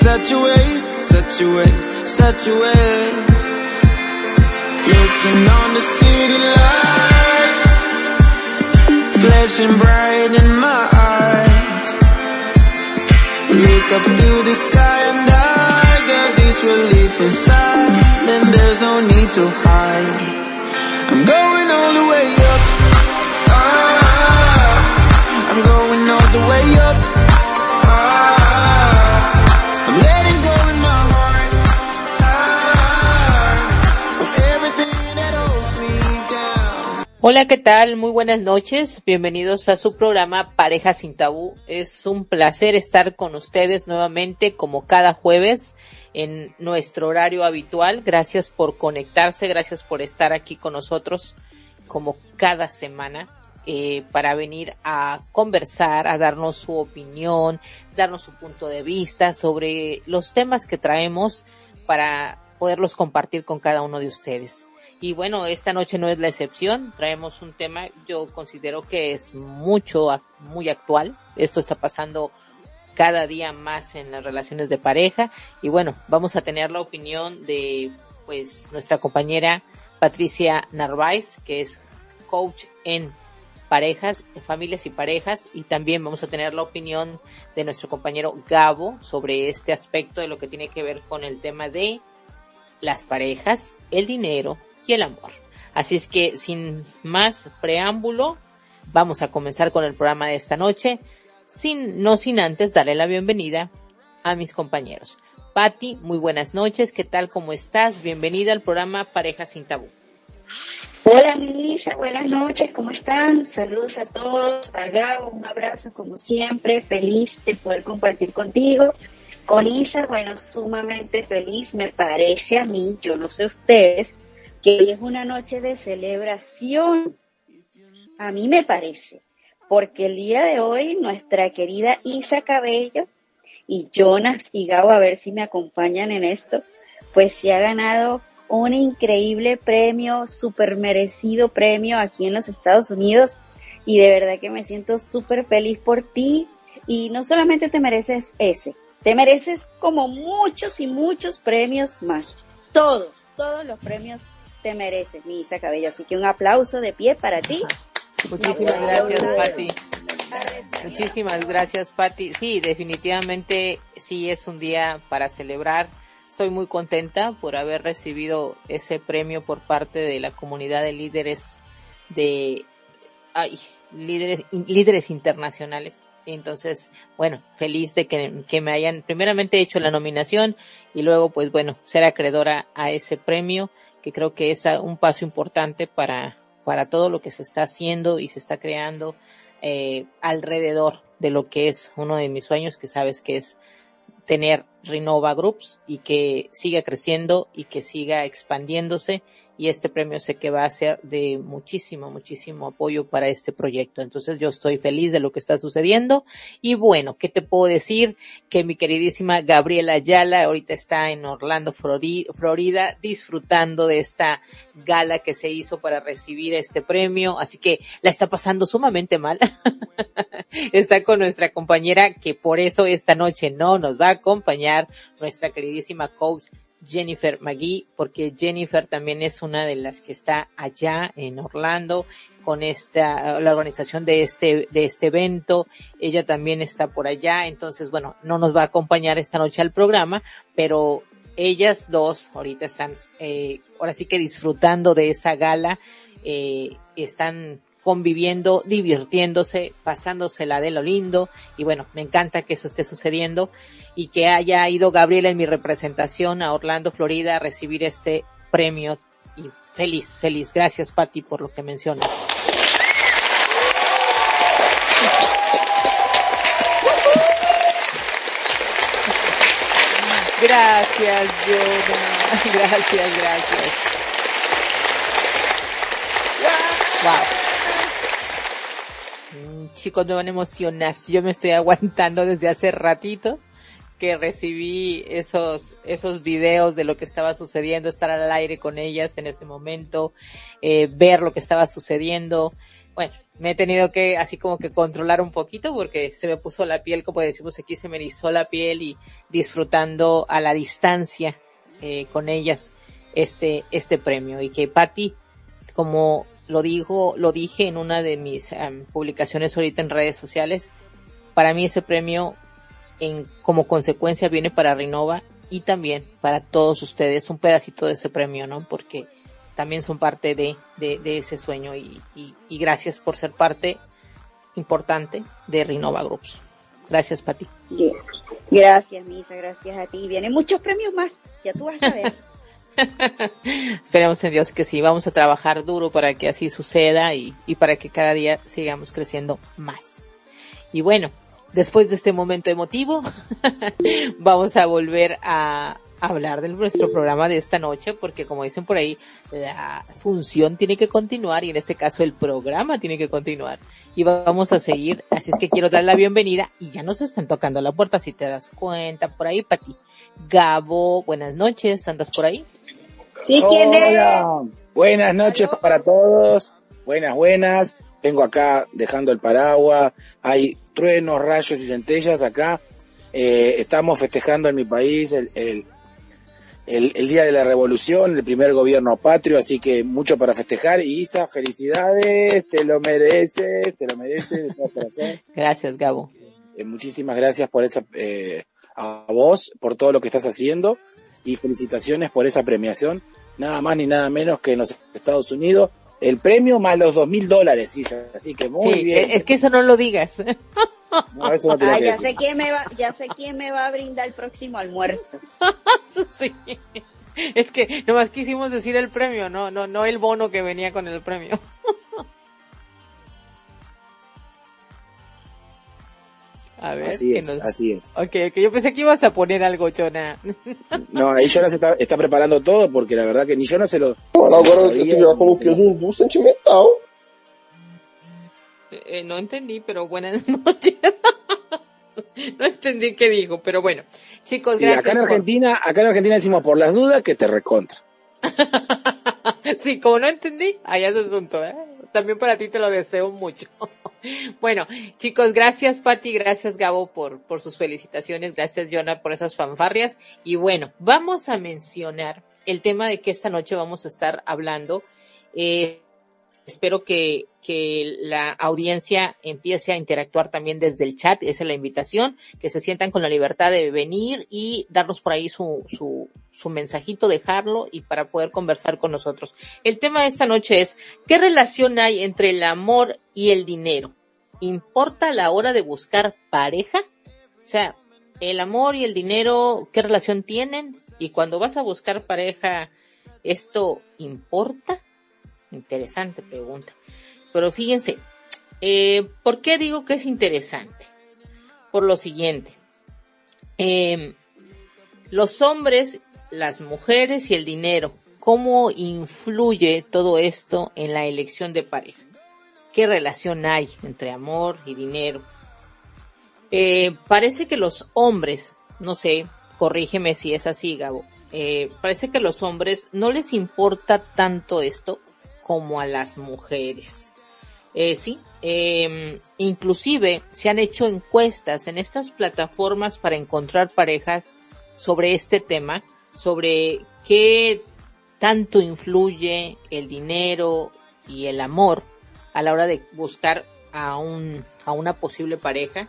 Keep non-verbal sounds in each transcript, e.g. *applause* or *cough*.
such a waste, such a waste, such a waste. Looking on the city lights, flashing bright in my eyes. Look up to the sky and I got this relief inside. Then there's no need to hide. I'm going all the way up. Ah, I'm going all the way up. Hola, ¿qué tal? Muy buenas noches. Bienvenidos a su programa Pareja sin Tabú. Es un placer estar con ustedes nuevamente como cada jueves en nuestro horario habitual. Gracias por conectarse, gracias por estar aquí con nosotros como cada semana eh, para venir a conversar, a darnos su opinión, darnos su punto de vista sobre los temas que traemos para poderlos compartir con cada uno de ustedes. Y bueno, esta noche no es la excepción. Traemos un tema, yo considero que es mucho, muy actual. Esto está pasando cada día más en las relaciones de pareja. Y bueno, vamos a tener la opinión de, pues, nuestra compañera Patricia Narváez, que es coach en parejas, en familias y parejas. Y también vamos a tener la opinión de nuestro compañero Gabo sobre este aspecto de lo que tiene que ver con el tema de las parejas, el dinero el amor. Así es que sin más preámbulo, vamos a comenzar con el programa de esta noche, sin, no sin antes darle la bienvenida a mis compañeros. Patti, muy buenas noches, ¿qué tal? ¿Cómo estás? Bienvenida al programa Parejas sin Tabú. Hola Melissa, buenas noches, ¿cómo están? Saludos a todos, a un abrazo como siempre, feliz de poder compartir contigo. Con Isa, bueno, sumamente feliz, me parece a mí, yo no sé ustedes, que hoy es una noche de celebración. A mí me parece, porque el día de hoy nuestra querida Isa Cabello y Jonas y Gabo, a ver si me acompañan en esto, pues se ha ganado un increíble premio, súper merecido premio aquí en los Estados Unidos y de verdad que me siento súper feliz por ti y no solamente te mereces ese, te mereces como muchos y muchos premios más, todos, todos los premios te mereces, mi Isa Cabello, así que un aplauso de pie para ti. Muchísimas gracias, aplauso. Patti. Muchísimas gracias, Patti. Sí, definitivamente sí es un día para celebrar. Estoy muy contenta por haber recibido ese premio por parte de la comunidad de líderes de, ay, líderes, líderes internacionales. Entonces, bueno, feliz de que, que me hayan primeramente hecho la nominación y luego, pues bueno, ser acreedora a ese premio, que creo que es un paso importante para, para todo lo que se está haciendo y se está creando eh, alrededor de lo que es uno de mis sueños, que sabes que es tener Renova Groups y que siga creciendo y que siga expandiéndose y este premio sé que va a ser de muchísimo, muchísimo apoyo para este proyecto. Entonces yo estoy feliz de lo que está sucediendo y bueno, ¿qué te puedo decir? Que mi queridísima Gabriela Ayala ahorita está en Orlando, Flori- Florida, disfrutando de esta gala que se hizo para recibir este premio, así que la está pasando sumamente mal. *laughs* está con nuestra compañera que por eso esta noche no nos va a acompañar, nuestra queridísima coach Jennifer McGee, porque Jennifer también es una de las que está allá en Orlando con esta, la organización de este, de este evento. Ella también está por allá. Entonces, bueno, no nos va a acompañar esta noche al programa, pero ellas dos ahorita están, eh, ahora sí que disfrutando de esa gala, eh, están conviviendo, divirtiéndose, pasándosela de lo lindo y bueno, me encanta que eso esté sucediendo y que haya ido Gabriela en mi representación a Orlando, Florida a recibir este premio y feliz, feliz. Gracias Patti por lo que mencionas. Gracias, Jonah. *laughs* Gracias, gracias. Wow. Chicos, me van a emocionar. Yo me estoy *laughs* aguantando desde hace ratito que recibí esos, esos videos de lo que estaba sucediendo, estar al aire con ellas en ese momento, eh, ver lo que estaba sucediendo. bueno, me he tenido que así como que controlar un poquito porque se me puso la piel, como decimos aquí, se me erizó la piel y disfrutando a la distancia eh, con ellas este, este premio. Y que Patti, como lo dijo, lo dije en una de mis publicaciones ahorita en redes sociales, para mí ese premio en, como consecuencia viene para Renova y también para todos ustedes un pedacito de ese premio, ¿no? Porque también son parte de, de, ese sueño y, y, gracias por ser parte importante de Renova Groups. Gracias, Pati. Gracias, Misa, gracias a ti. Vienen muchos premios más, ya tú vas a ver. *laughs* *laughs* Esperemos en Dios que sí, vamos a trabajar duro para que así suceda y, y para que cada día sigamos creciendo más. Y bueno, después de este momento emotivo, *laughs* vamos a volver a hablar de nuestro programa de esta noche, porque como dicen por ahí, la función tiene que continuar y en este caso el programa tiene que continuar. Y vamos a seguir, así es que quiero dar la bienvenida y ya nos están tocando la puerta, si te das cuenta, por ahí, Pati. Gabo, buenas noches, ¿andas por ahí? Sí, ¿quién es? Buenas noches para todos, buenas, buenas. Vengo acá dejando el paraguas, hay truenos, rayos y centellas acá. Eh, estamos festejando en mi país el, el, el, Día de la Revolución, el primer gobierno patrio, así que mucho para festejar. Y Isa, felicidades, te lo mereces, te lo mereces de todo corazón. *laughs* Gracias, Gabo. Eh, muchísimas gracias por esa, eh, a vos, por todo lo que estás haciendo y felicitaciones por esa premiación. Nada más ni nada menos que en los Estados Unidos el premio más los dos mil dólares, así que muy bien. Es que eso no lo digas. No, eso no ah, ya sé quién me va, ya sé quién me va a brindar el próximo almuerzo. *laughs* sí. Es que nomás quisimos decir el premio, no, no, no el bono que venía con el premio. *laughs* A ver. Así es, así es. Ok, ok, yo pensé que ibas a poner algo, Chona. *laughs* no, ahí Jonas está, está preparando todo porque la verdad que ni Jonas se lo... Bueno, ahora que ya como que es un sentimental. Eh, eh, no entendí, pero buenas *laughs* noches. no entendí qué dijo, pero bueno. Chicos, gracias. Acá en Argentina, acá en Argentina decimos por las dudas que te recontra. *laughs* sí, como no entendí, allá es asunto, ¿eh? También para ti te lo deseo mucho. *laughs* bueno, chicos, gracias Pati, gracias Gabo por, por sus felicitaciones, gracias Jonah por esas fanfarrias. Y bueno, vamos a mencionar el tema de que esta noche vamos a estar hablando. Eh, espero que, que la audiencia empiece a interactuar también desde el chat, esa es la invitación, que se sientan con la libertad de venir y darnos por ahí su, su, su mensajito, dejarlo y para poder conversar con nosotros. El tema de esta noche es, ¿qué relación hay entre el amor y el dinero? ¿Importa la hora de buscar pareja? O sea, el amor y el dinero, ¿qué relación tienen? Y cuando vas a buscar pareja, ¿esto importa? Interesante pregunta. Pero fíjense, eh, ¿por qué digo que es interesante? Por lo siguiente. Eh, los hombres, las mujeres y el dinero, ¿cómo influye todo esto en la elección de pareja? ¿Qué relación hay entre amor y dinero? Eh, parece que los hombres, no sé, corrígeme si es así, Gabo, eh, parece que los hombres no les importa tanto esto como a las mujeres. Eh, sí, eh, inclusive se han hecho encuestas en estas plataformas para encontrar parejas sobre este tema, sobre qué tanto influye el dinero y el amor a la hora de buscar a un, a una posible pareja.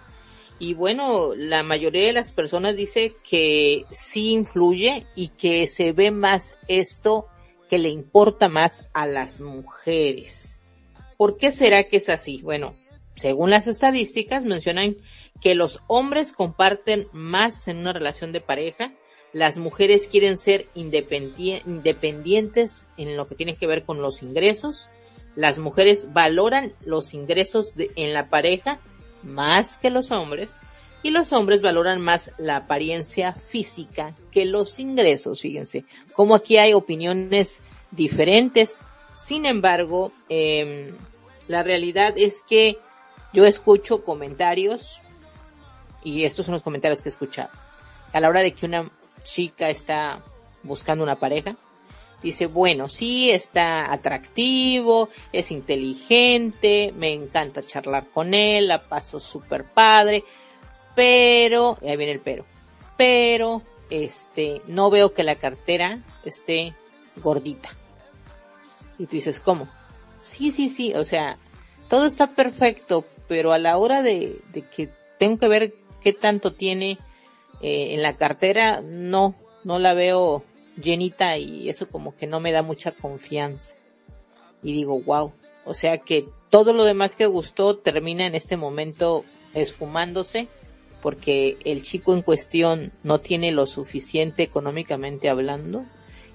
Y bueno, la mayoría de las personas dice que sí influye y que se ve más esto que le importa más a las mujeres. ¿Por qué será que es así? Bueno, según las estadísticas mencionan que los hombres comparten más en una relación de pareja, las mujeres quieren ser independientes en lo que tiene que ver con los ingresos, las mujeres valoran los ingresos en la pareja más que los hombres, y los hombres valoran más la apariencia física que los ingresos, fíjense, como aquí hay opiniones diferentes. Sin embargo, eh, la realidad es que yo escucho comentarios, y estos son los comentarios que he escuchado, a la hora de que una chica está buscando una pareja, dice, bueno, sí, está atractivo, es inteligente, me encanta charlar con él, la paso súper padre, pero, ahí viene el pero, pero, este, no veo que la cartera esté gordita. Y tú dices, ¿cómo? Sí, sí, sí, o sea, todo está perfecto, pero a la hora de, de que tengo que ver qué tanto tiene eh, en la cartera, no, no la veo llenita y eso como que no me da mucha confianza. Y digo, wow, o sea que todo lo demás que gustó termina en este momento esfumándose porque el chico en cuestión no tiene lo suficiente económicamente hablando.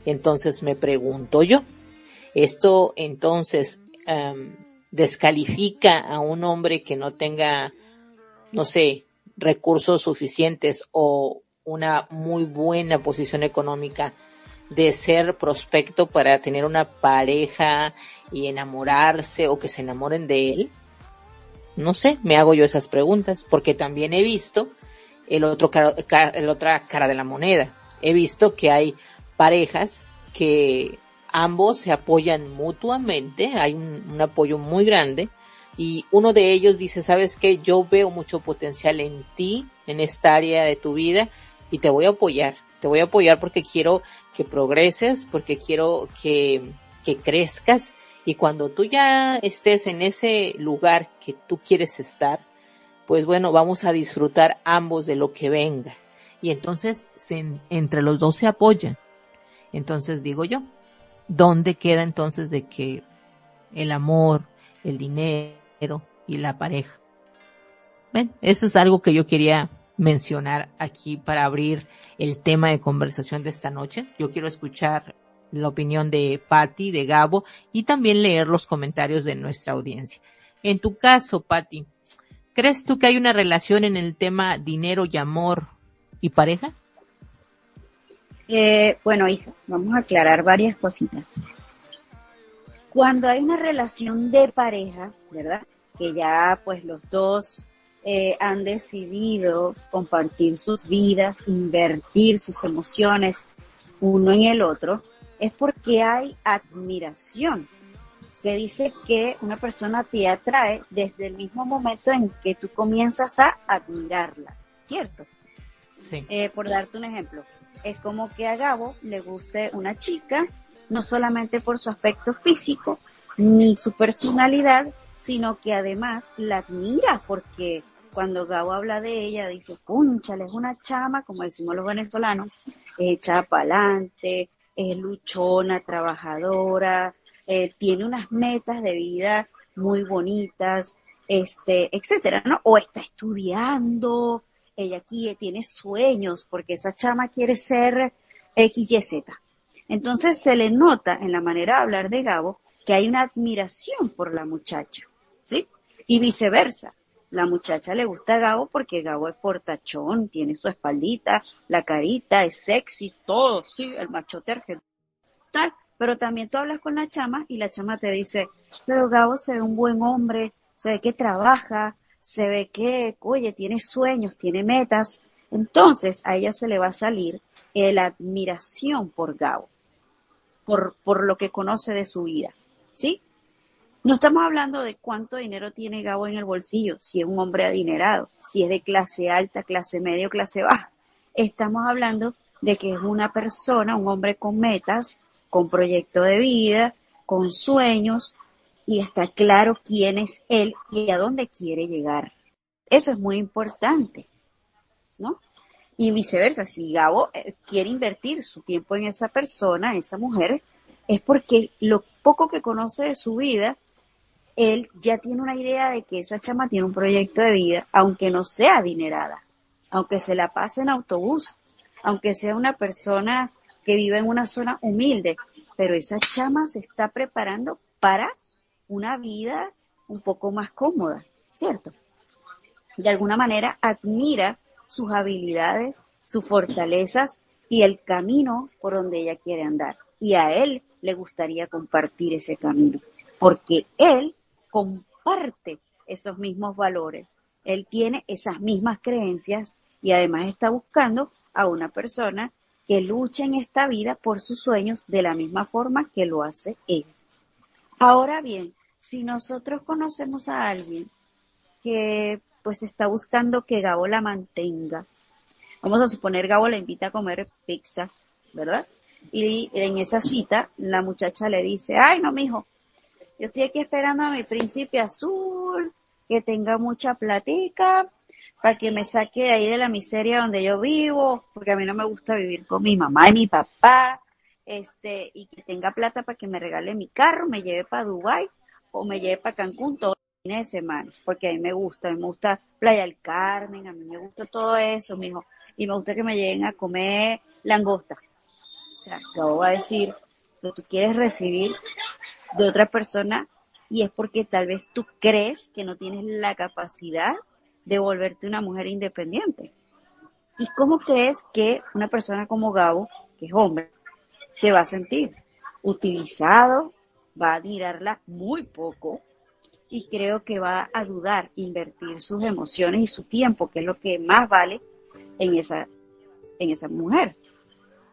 Entonces me pregunto yo, esto entonces em, descalifica a un hombre que no tenga, no sé, recursos suficientes o una muy buena posición económica de ser prospecto para tener una pareja y enamorarse o que se enamoren de él? No sé, me hago yo esas preguntas porque también he visto el otro el otra cara de la moneda. He visto que hay parejas que ambos se apoyan mutuamente, hay un, un apoyo muy grande y uno de ellos dice, sabes que yo veo mucho potencial en ti, en esta área de tu vida y te voy a apoyar, te voy a apoyar porque quiero que progreses, porque quiero que, que crezcas y cuando tú ya estés en ese lugar que tú quieres estar, pues bueno, vamos a disfrutar ambos de lo que venga. Y entonces entre los dos se apoyan. Entonces digo yo, ¿dónde queda entonces de que el amor, el dinero y la pareja? Bueno, eso es algo que yo quería mencionar aquí para abrir el tema de conversación de esta noche. Yo quiero escuchar la opinión de Patty, de Gabo y también leer los comentarios de nuestra audiencia. En tu caso, Patty, ¿crees tú que hay una relación en el tema dinero y amor y pareja? Eh, bueno, Isa, vamos a aclarar varias cositas. Cuando hay una relación de pareja, ¿verdad? Que ya pues los dos eh, han decidido compartir sus vidas, invertir sus emociones uno en el otro, es porque hay admiración. Se dice que una persona te atrae desde el mismo momento en que tú comienzas a admirarla, ¿cierto? Sí. Eh, por darte un ejemplo, es como que a Gabo le guste una chica, no solamente por su aspecto físico, ni su personalidad, sino que además la admira porque cuando Gabo habla de ella, dice, cúnchale, es una chama, como decimos los venezolanos, echa pa'lante, es luchona, trabajadora, eh, tiene unas metas de vida muy bonitas, este, etcétera, ¿no? O está estudiando, ella aquí tiene sueños, porque esa chama quiere ser X, Y, Z. Entonces se le nota en la manera de hablar de Gabo que hay una admiración por la muchacha, ¿sí? Y viceversa la muchacha le gusta a Gabo porque Gabo es portachón, tiene su espaldita, la carita, es sexy, todo, sí, el machote tal. Pero también tú hablas con la chama y la chama te dice, pero Gabo se ve un buen hombre, se ve que trabaja, se ve que, oye, tiene sueños, tiene metas. Entonces a ella se le va a salir la admiración por Gabo, por, por lo que conoce de su vida, ¿sí? No estamos hablando de cuánto dinero tiene Gabo en el bolsillo, si es un hombre adinerado, si es de clase alta, clase media o clase baja. Estamos hablando de que es una persona, un hombre con metas, con proyecto de vida, con sueños, y está claro quién es él y a dónde quiere llegar. Eso es muy importante. Y viceversa, si Gabo eh, quiere invertir su tiempo en esa persona, esa mujer, es porque lo poco que conoce de su vida él ya tiene una idea de que esa chama tiene un proyecto de vida, aunque no sea adinerada, aunque se la pase en autobús, aunque sea una persona que vive en una zona humilde, pero esa chama se está preparando para una vida un poco más cómoda, ¿cierto? De alguna manera admira sus habilidades, sus fortalezas y el camino por donde ella quiere andar. Y a él le gustaría compartir ese camino, porque él comparte esos mismos valores. Él tiene esas mismas creencias y además está buscando a una persona que lucha en esta vida por sus sueños de la misma forma que lo hace él. Ahora bien, si nosotros conocemos a alguien que pues está buscando que Gabo la mantenga, vamos a suponer Gabo la invita a comer pizza, ¿verdad? Y en esa cita la muchacha le dice, ay no mijo, yo estoy aquí esperando a mi príncipe azul, que tenga mucha platica, para que me saque de ahí de la miseria donde yo vivo, porque a mí no me gusta vivir con mi mamá y mi papá, este, y que tenga plata para que me regale mi carro, me lleve para Dubai o me lleve para Cancún todos los fines de semana, porque a mí me gusta, a me gusta Playa del Carmen, a mí me gusta todo eso, mijo, y me gusta que me lleguen a comer langosta. O sea, yo voy a decir, si tú quieres recibir de otra persona y es porque tal vez tú crees que no tienes la capacidad de volverte una mujer independiente. ¿Y cómo crees que una persona como Gabo, que es hombre, se va a sentir? Utilizado, va a admirarla muy poco y creo que va a dudar invertir sus emociones y su tiempo, que es lo que más vale en esa, en esa mujer.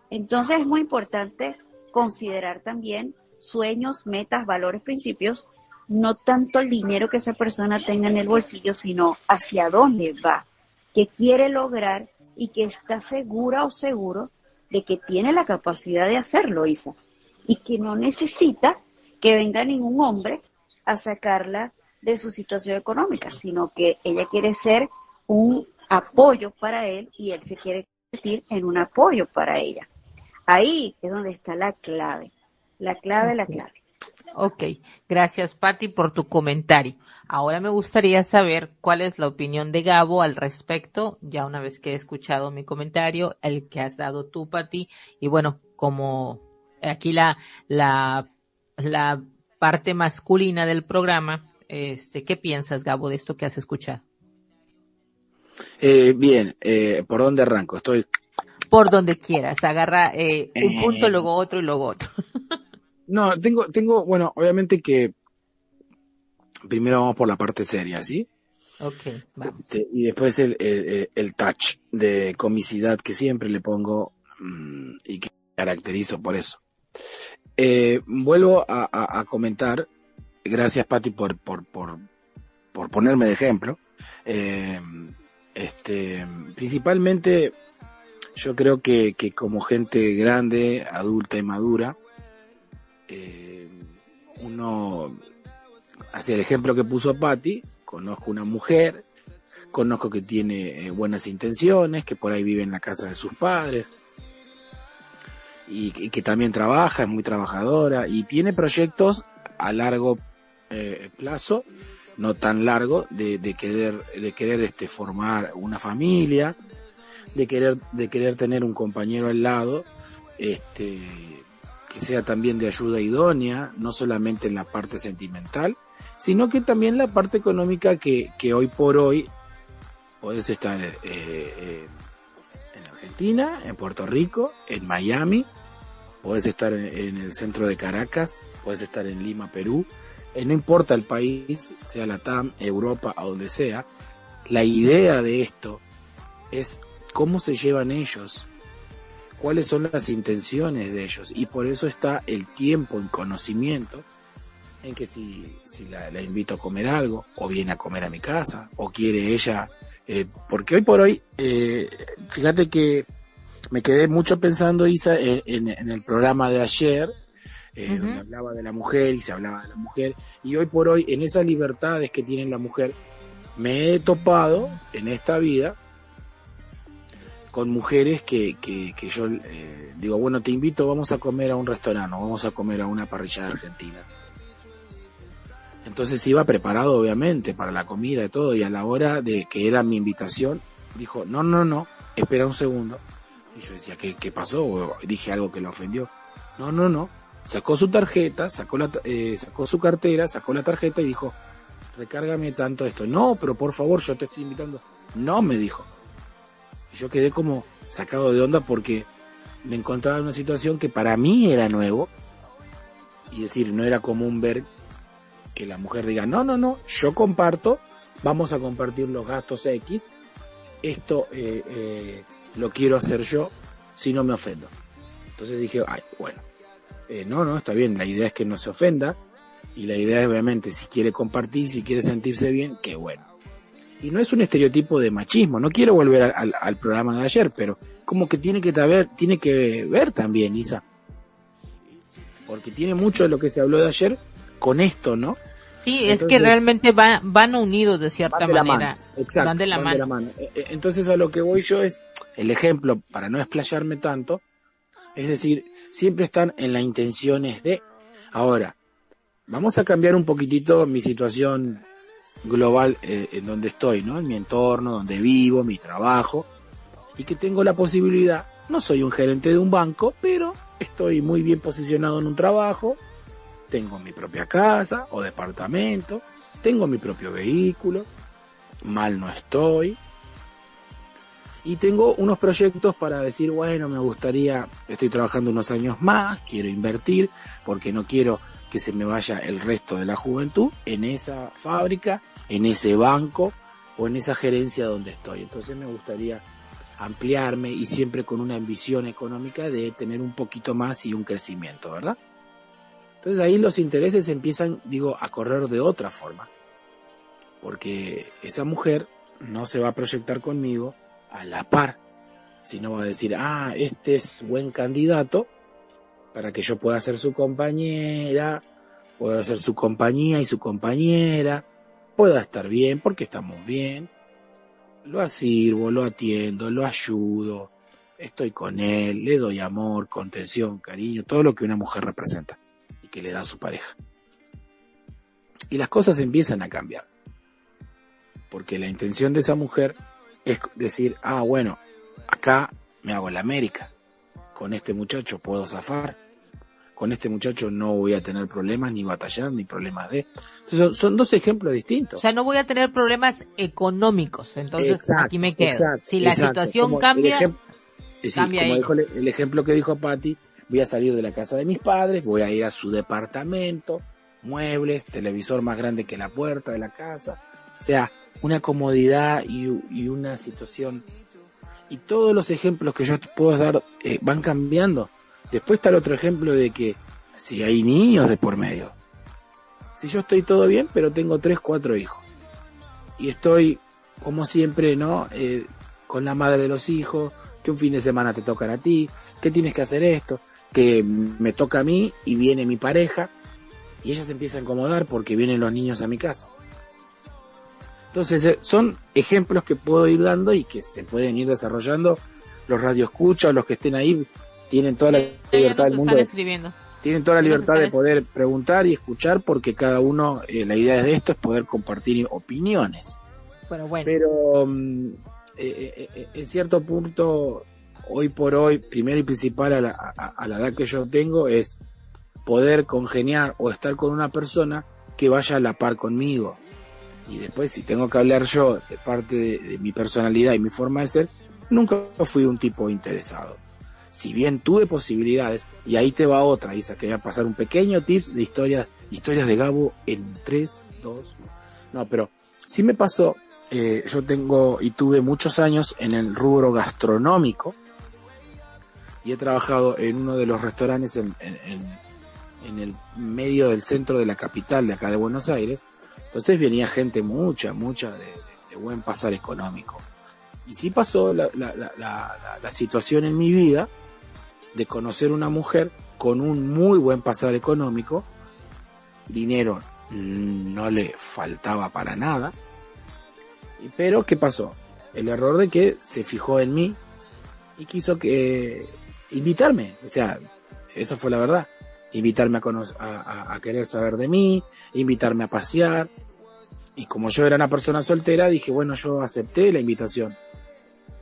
Entonces es muy importante considerar también sueños, metas, valores, principios no tanto el dinero que esa persona tenga en el bolsillo, sino hacia dónde va, qué quiere lograr y que está segura o seguro de que tiene la capacidad de hacerlo, Isa, y que no necesita que venga ningún hombre a sacarla de su situación económica, sino que ella quiere ser un apoyo para él y él se quiere convertir en un apoyo para ella. Ahí es donde está la clave, la clave, la clave. Ok, gracias Patti por tu comentario. Ahora me gustaría saber cuál es la opinión de Gabo al respecto, ya una vez que he escuchado mi comentario, el que has dado tú, Patti, y bueno, como aquí la, la, la parte masculina del programa, este, ¿qué piensas, Gabo, de esto que has escuchado? Eh, bien, eh, ¿por dónde arranco? Estoy... Por donde quieras, agarra eh, un punto, luego otro y luego otro. *laughs* No, tengo, tengo, bueno, obviamente que primero vamos por la parte seria, ¿sí? Ok, vamos. Este, y después el, el, el, touch de comicidad que siempre le pongo mmm, y que caracterizo por eso. Eh, vuelvo a, comentar, gracias Patti por, por ponerme de ejemplo. Eh, este, principalmente yo creo que, que como gente grande, adulta y madura, eh, uno, hacia el ejemplo que puso Patti, conozco una mujer, conozco que tiene eh, buenas intenciones, que por ahí vive en la casa de sus padres, y, que también trabaja, es muy trabajadora, y tiene proyectos a largo eh, plazo, no tan largo, de, querer, de querer este, formar una familia, de querer, de querer tener un compañero al lado, este, que sea también de ayuda idónea, no solamente en la parte sentimental, sino que también la parte económica que, que hoy por hoy puedes estar eh, eh, Argentina, en Puerto Rico, en Miami, puedes estar en, el centro de Caracas, puedes estar en Lima, Perú, eh, no importa el país, sea la TAM, Europa, a donde sea, la idea de esto es cómo se llevan ellos, cuáles son las intenciones de ellos. Y por eso está el tiempo en conocimiento en que si, la, invito a comer algo o viene a comer a mi casa o quiere ella eh, porque hoy por hoy eh, fíjate que me quedé mucho pensando Isa en, en, en el programa de ayer eh, uh -huh. donde hablaba de la mujer y se hablaba de la mujer y hoy por hoy en esas libertades que tiene la mujer me he topado en esta vida con mujeres que, que, que yo eh, digo, bueno, te invito, vamos a comer a un restaurante, vamos a comer a una parrilla argentina. Entonces iba preparado, obviamente, para la comida y todo, y a la hora de que era mi invitación, dijo, no, no, no, espera un segundo. Y yo decía, ¿qué, qué pasó? Dije algo que lo ofendió. No, no, no. Sacó su tarjeta, sacó, la, eh, sacó su cartera, sacó la tarjeta y dijo, recárgame tanto esto. No, pero por favor, yo te estoy invitando. No, me dijo. Y yo quedé como sacado de onda porque me encontraba en una situación que para mí era nuevo. Y decir, no era común ver que la mujer diga, no, no, no, yo comparto, vamos a compartir los gastos X, esto eh, eh, lo quiero hacer yo, si no me ofendo. Entonces dije, ay, bueno, eh, no, no, está bien, la idea es que no se ofenda, y la idea es obviamente, si quiere compartir, si quiere sentirse bien, qué bueno. Y no es un estereotipo de machismo, no quiero volver al, programa de ayer, pero como que tiene que, ver, tiene que ver también, Isa. Porque tiene mucho de lo que se habló de ayer con esto, ¿no? Sí, es que realmente van unidos de cierta manera. Exacto, van de la mano. E, e, entonces a lo que voy yo es, el ejemplo, para no explayarme tanto, es decir, siempre están en la intenciones de. Ahora, vamos a cambiar un poquitito mi situación global eh, en donde estoy, ¿no? En mi entorno, donde vivo, mi trabajo, y que tengo la posibilidad, no soy un gerente de un banco, pero estoy muy bien posicionado en un trabajo, tengo mi propia casa o departamento, tengo mi propio vehículo, mal no estoy, y tengo unos proyectos para decir, bueno, me gustaría, estoy trabajando unos años más, quiero invertir, porque no quiero que se me vaya el resto de la juventud en esa fábrica, en ese banco o en esa gerencia donde estoy. Entonces me gustaría ampliarme y siempre con una ambición económica de tener un poquito más y un crecimiento, ¿verdad? Entonces ahí los intereses empiezan, digo, a correr de otra forma. Porque esa mujer no se va a proyectar conmigo a la par, sino va a decir, ah, este es buen candidato, para que yo pueda ser su compañera, pueda ser su compañía y su compañera, pueda estar bien porque estamos bien, lo asirvo, lo atiendo, lo ayudo, estoy con él, le doy amor, contención, cariño, todo lo que una mujer representa que le da a su pareja. Y las cosas empiezan a cambiar. Porque la intención de esa mujer es decir, ah, bueno, acá me hago la América, con este muchacho puedo zafar, con este muchacho no voy a tener problemas ni batallar ni problemas de... son, dos ejemplos distintos. O sea, no voy a tener problemas económicos, entonces aquí me quedo. si la situación cambia, como dijo el, ejemplo que dijo Patti, voy a salir de la casa de mis padres, voy a ir a su departamento, muebles, televisor más grande que la puerta de la casa, o sea, una comodidad y, una situación. Y todos los ejemplos que yo puedo dar eh, van cambiando. Después está el otro ejemplo de que si hay niños de por medio. Si yo estoy todo bien, pero tengo tres, cuatro hijos. Y estoy, como siempre, ¿no? Eh, con la madre de los hijos, que un fin de semana te tocan a ti, que tienes que hacer esto, que me toca a mí y viene mi pareja, y ella se empieza a incomodar porque vienen los niños a mi casa. Entonces, eh, son ejemplos que puedo ir dando y que se pueden ir desarrollando los radioescuchas, los que estén ahí, tienen toda la libertad del mundo. tienen toda la libertad de poder preguntar y escuchar porque cada uno, eh, la idea de esto es poder compartir opiniones. Bueno, bueno. Pero mm, eh, eh, en cierto punto, hoy por hoy, primero y principal a la, a la edad que yo tengo es poder congeniar o estar con una persona que vaya a la par conmigo. Y después si tengo que hablar yo de parte de, mi personalidad y mi forma de ser, nunca fui un tipo interesado si bien tuve posibilidades, y ahí te va otra, Isa, que a pasar un pequeño tips de historias, historias de Gabo en 3, 2, no, pero sí me pasó, eh, yo tengo y tuve muchos años en el rubro gastronómico, y he trabajado en uno de los restaurantes en, en, el medio del centro de la capital de acá de Buenos Aires, entonces venía gente mucha, mucha de, buen pasar económico. Y sí pasó la, la, la, situación en mi vida de conocer una mujer con un muy buen pasar económico, dinero no le faltaba para nada, pero ¿qué pasó? El error de que se fijó en mí y quiso que invitarme, o sea, esa fue la verdad, invitarme a, a, querer saber de mí, invitarme a pasear, y como yo era una persona soltera, dije, bueno, yo acepté la invitación.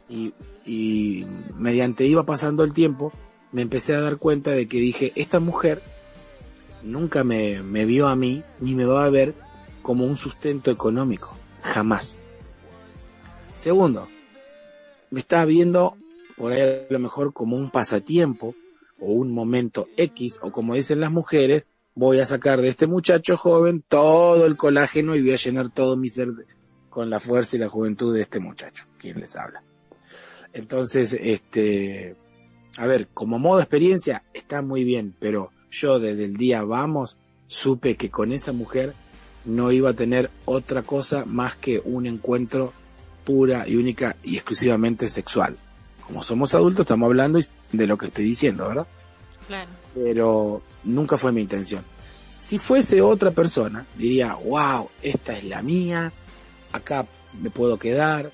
Y, y mediante iba pasando el tiempo, me empecé a dar cuenta de que dije, esta mujer nunca me, me vio a mí ni me va a ver como un sustento económico, jamás. Segundo, me estaba viendo por ahí a lo mejor como un pasatiempo o un momento X o como dicen las mujeres, voy a sacar de este muchacho joven todo el colágeno y voy a llenar todo mi ser con la fuerza y la juventud de este muchacho, quien les habla. Entonces, este, a ver, como modo experiencia está muy bien, pero yo desde el día vamos supe que con esa mujer no iba a tener otra cosa más que un encuentro pura y única y exclusivamente sexual. Como somos adultos estamos hablando de lo que estoy diciendo, ¿verdad? Claro. Pero nunca fue mi intención. Si fuese otra persona, diría, wow, esta es la mía, acá me puedo quedar,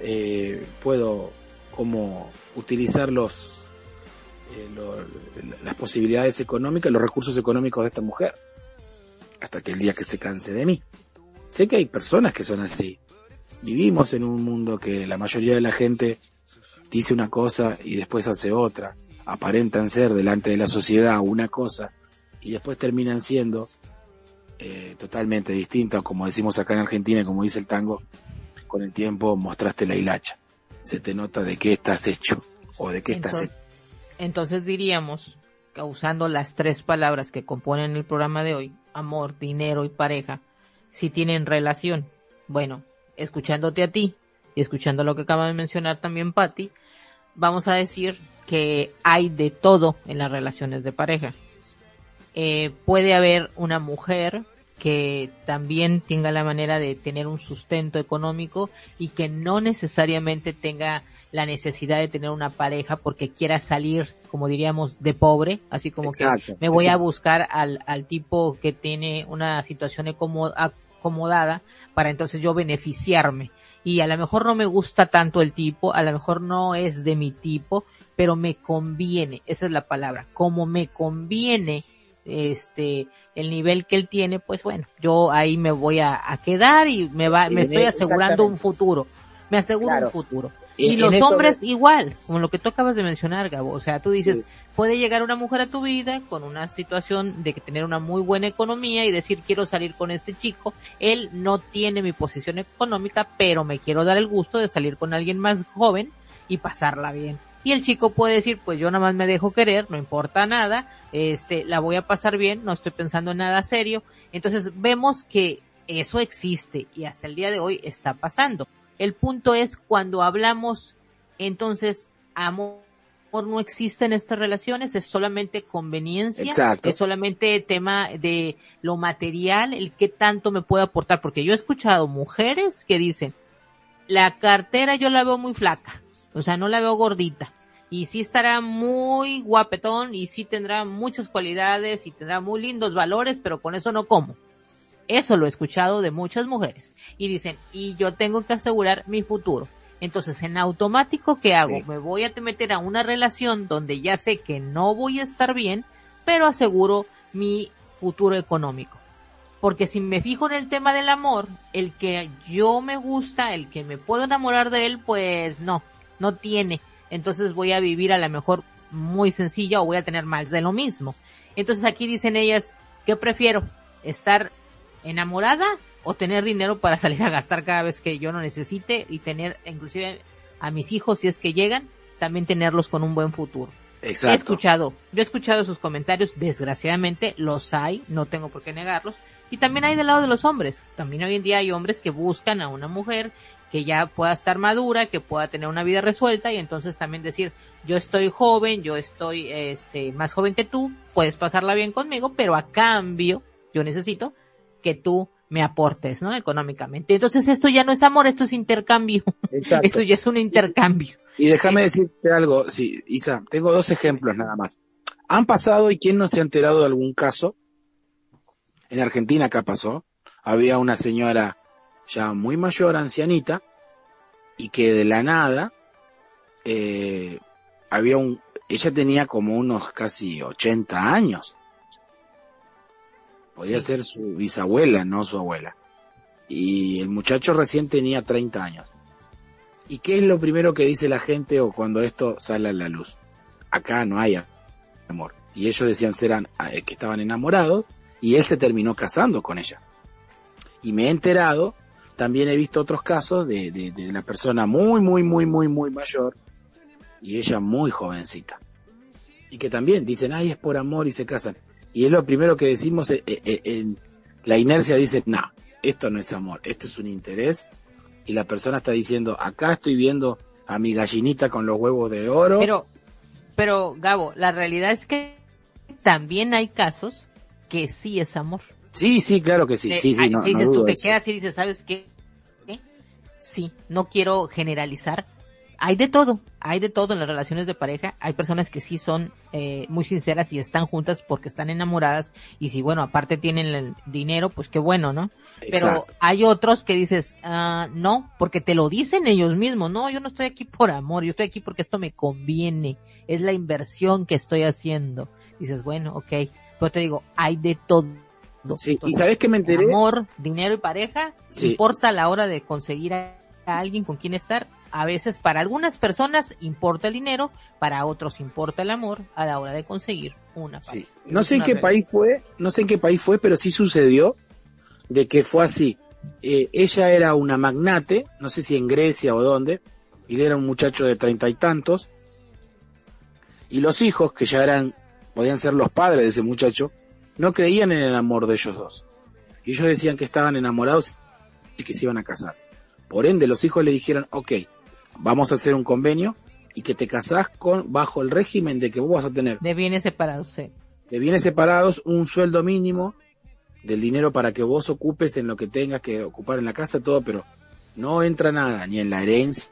eh, puedo como utilizar los, eh, las posibilidades económicas, los recursos económicos de esta mujer, hasta que el día que se canse de mí. Sé que hay personas que son así. Vivimos en un mundo que la mayoría de la gente dice una cosa y después hace otra. Aparentan ser delante de la sociedad una cosa y después terminan siendo eh, totalmente distintas, como decimos acá en Argentina, como dice el tango, con el tiempo mostraste la hilacha. Se te nota de qué estás hecho o de qué estás hecho. Entonces diríamos, usando las tres palabras que componen el programa de hoy, amor, dinero y pareja, si tienen relación. Bueno, escuchándote a ti y escuchando lo que acaba de mencionar también Patti, vamos a decir que hay de todo en las relaciones de pareja. Eh, puede haber una mujer que también tenga la manera de tener un sustento económico y que no necesariamente tenga la necesidad de tener una pareja porque quiera salir, como diríamos, de pobre, así como que me voy a buscar al, al tipo que tiene una situación acomodada para entonces yo beneficiarme. Y a lo mejor no me gusta tanto el tipo, a lo mejor no es de mi tipo, pero me conviene, esa es la palabra, como me conviene este el nivel que él tiene, pues bueno, yo ahí me voy a, quedar y me va, me estoy asegurando un futuro, me aseguro un futuro. Y, los hombres igual, como lo que tú acabas de mencionar, Gabo. O sea, tú dices, puede llegar una mujer a tu vida con una situación de que tener una muy buena economía y decir, quiero salir con este chico. Él no tiene mi posición económica, pero me quiero dar el gusto de salir con alguien más joven y pasarla bien. Y el chico puede decir, pues yo nada más me dejo querer, no importa nada, este, la voy a pasar bien, no estoy pensando en nada serio. Entonces vemos que eso existe y hasta el día de hoy está pasando. El punto es cuando hablamos, entonces, amor no existe en estas relaciones, es solamente conveniencia, es solamente tema de lo material, el que tanto me puede aportar, porque yo he escuchado mujeres que dicen, la cartera yo la veo muy flaca, o sea, no la veo gordita. Y sí estará muy guapetón y sí tendrá muchas cualidades y tendrá muy lindos valores, pero con eso no como. Eso lo he escuchado de muchas mujeres. Y dicen, y yo tengo que asegurar mi futuro. Entonces, en automático, ¿qué hago? Me voy a meter a una relación donde ya sé que no voy a estar bien, pero aseguro mi futuro económico. Porque si me fijo en el tema del amor, el que yo me gusta, el que me puedo enamorar de él, pues no no tiene. Entonces voy a vivir a lo mejor muy sencilla o voy a tener más de lo mismo. Entonces aquí dicen ellas, ¿qué prefiero? ¿Estar enamorada o tener dinero para salir a gastar cada vez que yo no necesite y tener inclusive a mis hijos si es que llegan, también tenerlos con un buen futuro? Exacto. He escuchado, yo he escuchado sus comentarios, desgraciadamente los hay, no tengo por qué negarlos, y también hay del lado de los hombres. También hoy en día hay hombres que buscan a una mujer que ya pueda estar madura, que pueda tener una vida resuelta y entonces también decir, yo estoy joven, yo estoy este más joven que tú, puedes pasarla bien conmigo, pero a cambio yo necesito que tú me aportes, ¿no? Económicamente. Entonces esto ya no es amor, esto es intercambio. *laughs* Esto ya es un intercambio. Y déjame decirte algo, sí, Isa, tengo dos ejemplos nada más. Han pasado y quién no se ha enterado de algún caso. En Argentina acá pasó. Había una señora ya muy mayor, ancianita, y que de la nada eh, había un, ella tenía como unos casi 80 años. Podía ser su bisabuela, no su abuela. Y el muchacho recién tenía 30 años. ¿Y qué es lo primero que dice la gente o cuando esto sale a la luz? Acá no hay amor. Y ellos decían ser eh, que estaban enamorados y él se terminó casando con ella. Y me he enterado también he visto otros casos de, de, de una persona muy, muy, muy, muy, muy mayor y ella muy jovencita. Y que también dicen, ay, es por amor y se casan. Y es lo primero que decimos, eh, eh, en la inercia dice, no, esto no es amor, esto es un interés. Y la persona está diciendo, acá estoy viendo a mi gallinita con los huevos de oro. Pero, pero Gabo, la realidad es que también hay casos que sí es amor. Sí, sí, claro que sí. sí, sí, no, dices, tú te quedas y dices, ¿sabes qué? Sí, no quiero generalizar. Hay de todo, hay de todo en las relaciones de pareja. Hay personas que sí son eh, muy sinceras y están juntas porque están enamoradas y si bueno, aparte tienen el dinero, pues qué bueno, ¿no? Pero hay otros que dices, ah, no, porque te lo dicen ellos mismos, no, yo no estoy aquí por amor, yo estoy aquí porque esto me conviene, es la inversión que estoy haciendo. Dices, bueno, ok, pero te digo, hay de todo. Sí, y sabes que me enteré. Amor, dinero y pareja, importa a la hora de conseguir a, alguien con quien estar. A veces para algunas personas importa el dinero, para otros importa el amor a la hora de conseguir una pareja. No sé en qué país fue, no sé en qué país fue, pero sí sucedió de que fue así. Eh, ella era una magnate, no sé si en Grecia o dónde, y era un muchacho de treinta y tantos, y los hijos, que ya eran, podían ser los padres de ese muchacho, no creían en el amor de ellos dos. Y ellos decían que estaban enamorados y que se iban a casar. Por ende, los hijos le dijeron, ok, vamos a hacer un convenio y que te casás con, bajo el régimen de que vos vas a tener. De bienes separados, sí. De bienes separados, un sueldo mínimo del dinero para que vos ocupes en lo que tengas que ocupar en la casa, todo, pero no entra nada, ni en la herencia,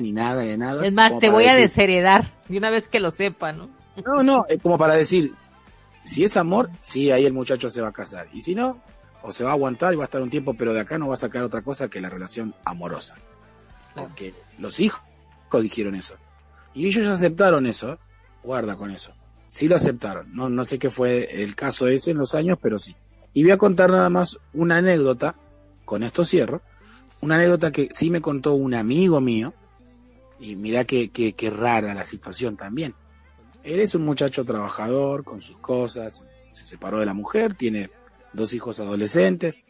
ni nada, de nada. Es más, te voy a desheredar, de una vez que lo sepa, ¿no? No, no, es como para decir, si es amor, sí, ahí el muchacho se va a casar. Y si no, o se va a aguantar y va a estar un tiempo, pero de acá no va a sacar otra cosa que la relación amorosa. Porque los hijos dijeron eso. Y ellos aceptaron eso, guarda con eso. Sí lo aceptaron. No, no sé qué fue el caso ese en los años, pero sí. Y voy a contar nada más una anécdota, con esto cierro, una anécdota que sí me contó un amigo mío, y mira qué, qué, qué rara la situación también. Él es un muchacho trabajador, con sus cosas, se separó de la mujer, tiene dos hijos adolescentes,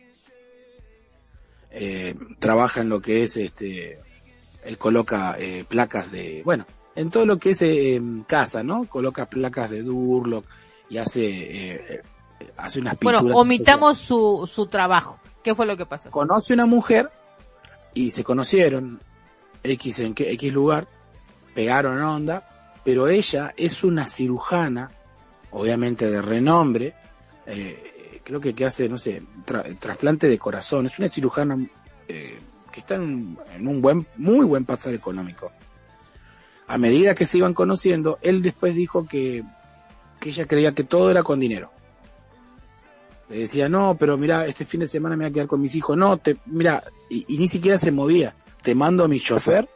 eh, trabaja en lo que es este, él coloca eh, placas de, bueno, en todo lo que es eh, casa, ¿no? Coloca placas de Durlock y hace, eh, hace unas pinturas. Bueno, omitamos su, su trabajo. ¿Qué fue lo que pasó? Conoce una mujer y se conocieron X en qué, X lugar, pegaron onda, pero ella es una cirujana, obviamente de renombre, eh, creo que que hace, no sé, trasplante de corazón, es una cirujana eh, que está en, un buen, muy buen pasar económico. A medida que se iban conociendo, él después dijo que, que ella creía que todo era con dinero. Le decía, no, pero mira, este fin de semana me voy a quedar con mis hijos. No, te, mira, y, y ni siquiera se movía. Te mando a mi chofer,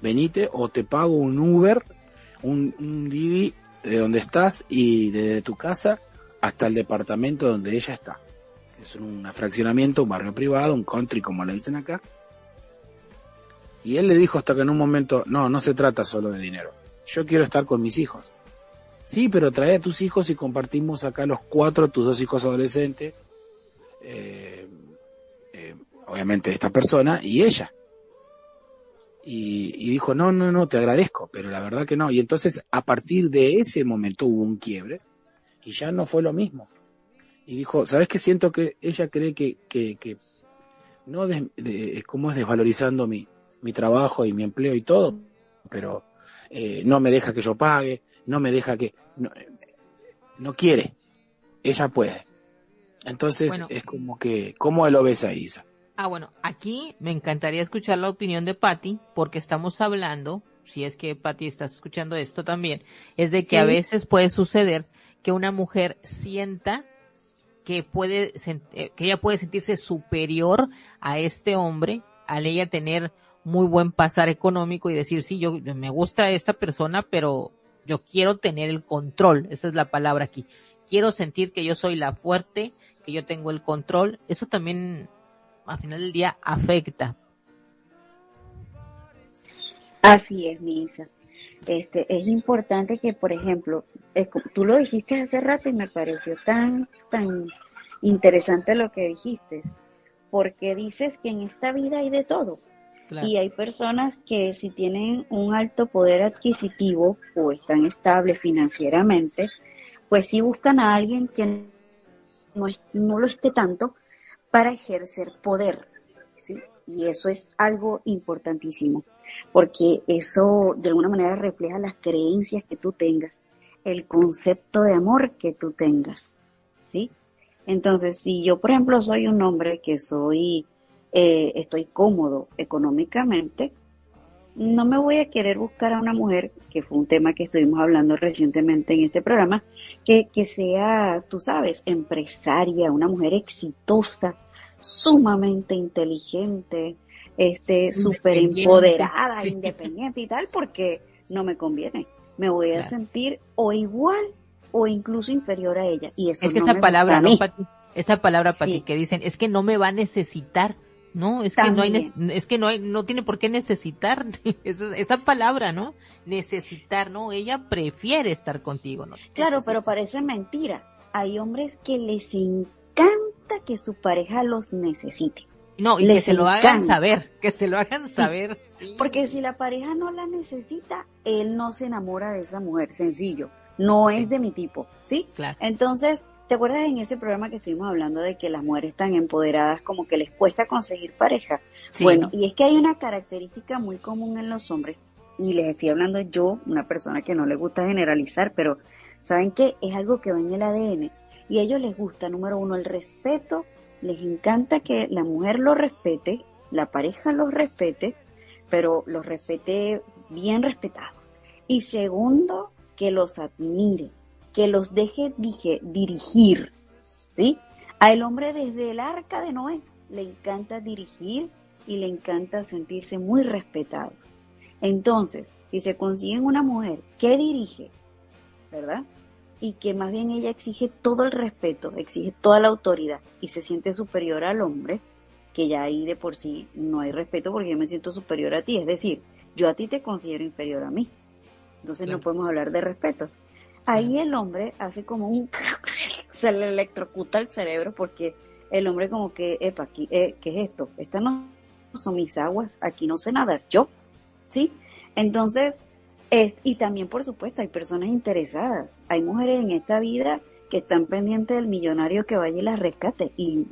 venite, o te pago un Uber un, un Didi de donde estás y desde tu casa hasta el departamento donde ella está. Es un fraccionamiento, un barrio privado, un country como le dicen acá. Y él le dijo hasta que en un momento, no, no se trata solo de dinero. Yo quiero estar con mis hijos. Sí, pero trae a tus hijos y compartimos acá los cuatro, tus dos hijos adolescentes, eh, eh, obviamente esta persona y ella y, dijo, no, no, no, te agradezco, pero la verdad que no. Y entonces a partir de ese momento hubo un quiebre y ya no fue lo mismo. Y dijo, ¿sabes qué? Siento que ella cree que, que, que no de, de, como es desvalorizando mi, mi trabajo y mi empleo y todo, pero eh, no me deja que yo pague, no me deja que, no, no quiere, ella puede. Entonces bueno. es como que, ¿cómo lo ves ahí, Isa? Ah, bueno, aquí me encantaría escuchar la opinión de Patty, porque estamos hablando, si es que Patty estás escuchando esto también, es de que sí. a veces puede suceder que una mujer sienta que puede, eh, que ella puede sentirse superior a este hombre, al ella tener muy buen pasar económico y decir, sí, yo me gusta esta persona, pero yo quiero tener el control, esa es la palabra aquí. Quiero sentir que yo soy la fuerte, que yo tengo el control. Eso también al final del día afecta. Así es, Misa. Este, es importante que, por ejemplo, tú lo dijiste hace rato y me pareció tan, tan interesante lo que dijiste, porque dices que en esta vida hay de todo. Y hay personas que si tienen un alto poder adquisitivo o están estables financieramente, pues sí buscan a alguien que no, no lo esté tanto, para ejercer poder, ¿sí? Y eso es algo importantísimo. porque eso de alguna manera refleja las creencias que tú tengas, el concepto de amor que tú tengas, ¿sí? Entonces, si yo, por ejemplo, soy un hombre que soy, eh, estoy cómodo económicamente, no me voy a querer buscar a una mujer, que fue un tema que estuvimos hablando recientemente en este programa, que, que sea, tú sabes, empresaria, una mujer exitosa, sumamente inteligente, este, súper empoderada, independiente y tal, porque no me conviene. Me voy a sentir o igual o incluso inferior a ella. Y eso es que esa palabra, ¿no, Esa palabra, Pati, que dicen, es que no me va a necesitar. No, es que no hay, es que no hay, no tiene por qué necesitar *laughs* esa, esa palabra, ¿no? Necesitar, ¿no? Ella prefiere estar contigo, ¿no? Claro, pero parece mentira. Hay hombres que les encanta que su pareja los necesite. No, y que se lo hagan saber, que se lo hagan saber. Porque si la pareja no la necesita, él no se enamora de esa mujer, sencillo. No es de mi tipo, ¿sí? Claro. Entonces, ¿Te acuerdas en ese programa que estuvimos hablando de que las mujeres están empoderadas como que les cuesta conseguir pareja? Bueno, y es que hay una característica muy común en los hombres, y les estoy hablando yo, una persona que no le gusta generalizar, pero ¿saben qué? Es algo que va en el ADN. Y a ellos les gusta, número uno, el respeto, les encanta que la mujer lo respete, la pareja los respete, pero los respete bien respetados. Y segundo, que los admire que los deje dije, dirigir, ¿sí? A el hombre desde el arca de Noé le encanta dirigir y le encanta sentirse muy respetados. Entonces, si se consiguen una mujer que dirige, ¿verdad? Y que más bien ella exige todo el respeto, exige toda la autoridad y se siente superior al hombre, que ya ahí de por sí no hay respeto porque yo me siento superior a ti. Es decir, yo a ti te considero inferior a mí. Entonces no podemos hablar de respeto. Ahí el hombre hace como un... *laughs* se le electrocuta el cerebro porque el hombre como que, epa, aquí, eh, ¿qué es esto? Estas no son mis aguas, aquí no sé nadar yo, ¿sí? Entonces, es, y también por supuesto hay personas interesadas, hay mujeres en esta vida que están pendientes del millonario que vaya y las rescate y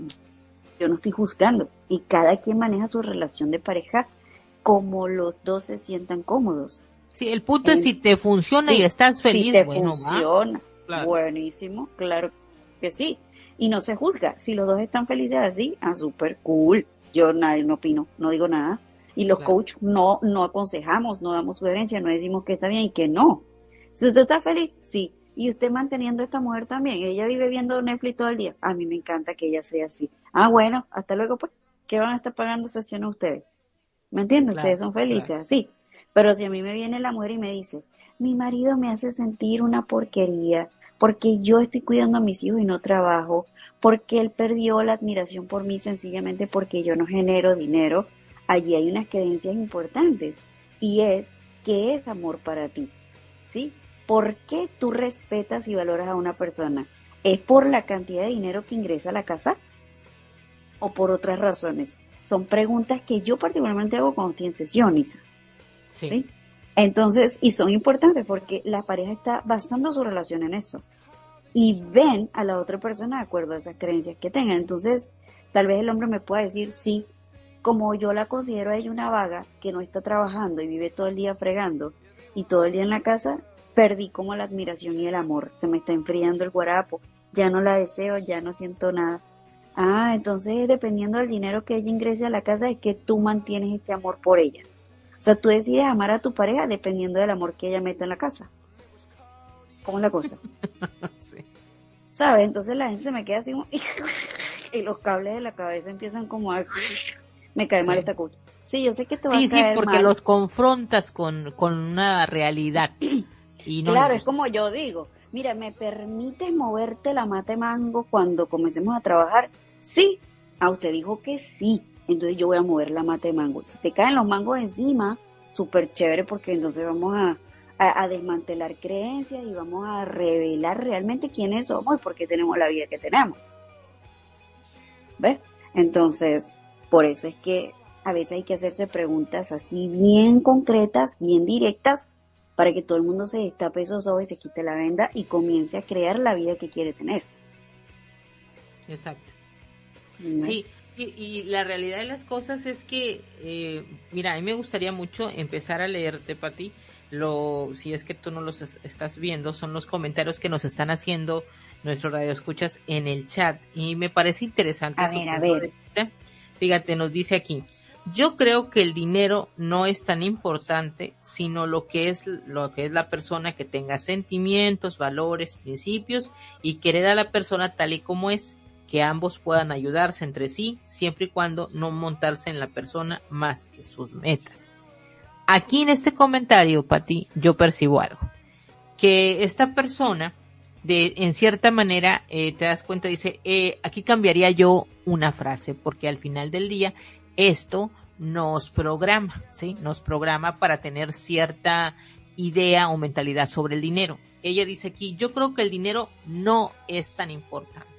yo no estoy juzgando y cada quien maneja su relación de pareja como los dos se sientan cómodos. Sí, el punto es si te funciona y estás feliz. Si te funciona, buenísimo, claro que sí. Y no se juzga. Si los dos están felices así, ah, súper cool. Yo nadie no opino, no digo nada. Y los coaches no, no aconsejamos, no damos sugerencias, no decimos que está bien y que no. Si usted está feliz, sí. Y usted manteniendo a esta mujer también. Ella vive viendo Netflix todo el día. A mí me encanta que ella sea así. Ah, bueno, hasta luego pues. ¿Qué van a estar pagando sesiones ustedes? ¿Me entienden? ustedes son felices así. Pero si a mí me viene la mujer y me dice, mi marido me hace sentir una porquería, porque yo estoy cuidando a mis hijos y no trabajo, porque él perdió la admiración por mí sencillamente porque yo no genero dinero, allí hay unas creencias importantes y es ¿qué es amor para ti? ¿Sí? ¿Por qué tú respetas y valoras a una persona? ¿Es por la cantidad de dinero que ingresa a la casa? ¿O por otras razones? Son preguntas que yo particularmente hago cuando estoy en Isa. Sí. Entonces, y son importantes porque la pareja está basando su relación en eso. Y ven a la otra persona de acuerdo a esas creencias que tengan. Entonces, tal vez el hombre me pueda decir, sí, como yo la considero a ella una vaga que no está trabajando y vive todo el día fregando y todo el día en la casa, perdí como la admiración y el amor. Se me está enfriando el guarapo. Ya no la deseo, ya no siento nada. Ah, entonces dependiendo del dinero que ella ingrese a la casa es que tú mantienes este amor por ella. O sea, tú decides amar a tu pareja dependiendo del amor que ella mete en la casa. ¿Cómo es la cosa? *laughs* sí. ¿Sabes? Entonces la gente se me queda así *laughs* y los cables de la cabeza empiezan como a... *laughs* Me cae mal esta cosa. Sí, yo sé que te va a caer Sí, sí, porque los confrontas con, con una realidad. *clears throat* Y no claro, es como yo digo. Mira, ¿me permites moverte la mate mango cuando comencemos a trabajar? Sí. A usted dijo que sí entonces yo voy a mover la mata de mango. Si te caen los mangos encima, súper chévere porque entonces vamos a, a, desmantelar creencias y vamos a revelar realmente quiénes somos y por qué tenemos la vida que tenemos. ¿Ves? Entonces, por eso es que a veces hay que hacerse preguntas así bien concretas, bien directas, para que todo el mundo se destape esos ojos y se quite la venda y comience a crear la vida que quiere tener. Exacto. Sí, Y, la realidad de las cosas es que, eh, mira, a mí me gustaría mucho empezar a leerte, Pati, lo, si es que tú no los estás viendo, son los comentarios que nos están haciendo nuestros radioescuchas en el chat. Y me parece interesante. A ver, a ver. Fíjate, nos dice aquí, yo creo que el dinero no es tan importante, sino lo que es lo que es la persona que tenga sentimientos, valores, principios y querer a la persona tal y como es que ambos puedan ayudarse entre sí, siempre y cuando no montarse en la persona más que sus metas. Aquí en este comentario, Pati, yo percibo algo. Que esta persona, de, en cierta manera, eh, te das cuenta, dice, eh, aquí cambiaría yo una frase, porque al final del día, esto nos programa, ¿sí? Nos programa para tener cierta idea o mentalidad sobre el dinero. Ella dice aquí, yo creo que el dinero no es tan importante.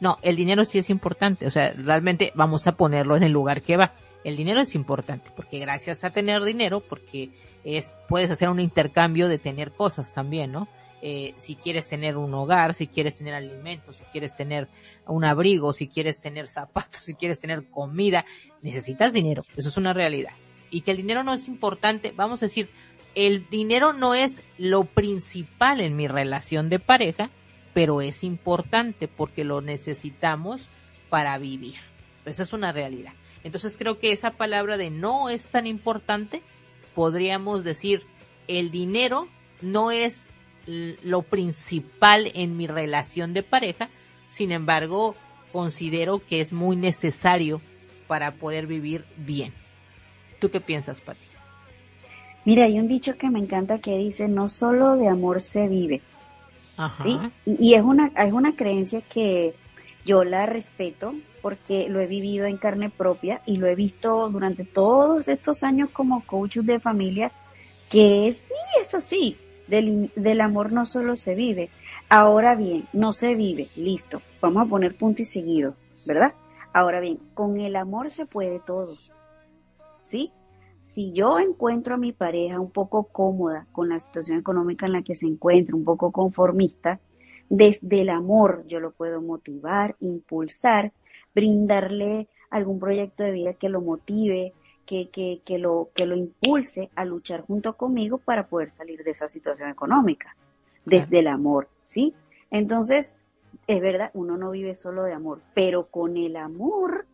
No, el dinero sí es importante, o sea, realmente vamos a ponerlo en el lugar que va. El dinero es importante porque gracias a tener dinero, porque es, puedes hacer un intercambio de tener cosas también, ¿no? Eh, si quieres tener un hogar, si quieres tener alimentos, si quieres tener un abrigo, si quieres tener zapatos, *laughs* si quieres tener comida, necesitas dinero. Eso es una realidad. Y que el dinero no es importante, vamos a decir, el dinero no es lo principal en mi relación de pareja, pero es importante porque lo necesitamos para vivir. Esa es una realidad. Entonces creo que esa palabra de no es tan importante, podríamos decir, el dinero no es lo principal en mi relación de pareja, sin embargo, considero que es muy necesario para poder vivir bien. ¿Tú qué piensas, Pati? Mira, hay un dicho que me encanta que dice, no solo de amor se vive, ¿sí? Y, es, una, es una creencia que yo la respeto porque lo he vivido en carne propia y lo he visto durante todos estos años como coach de familia, que sí es así, del, del amor no solo se vive. Ahora bien, no se vive, listo, vamos a poner punto y seguido, ¿verdad? Ahora bien, con el amor se puede todo, ¿sí? Si yo encuentro a mi pareja un poco cómoda con la situación económica en la que se encuentra, un poco conformista, desde el amor yo lo puedo motivar, impulsar, brindarle algún proyecto de vida que lo motive, que, que, que, lo, que lo impulse a luchar junto conmigo para poder salir de esa situación económica, desde el amor, ¿sí? Entonces, es verdad, uno no vive solo de amor, pero con el amor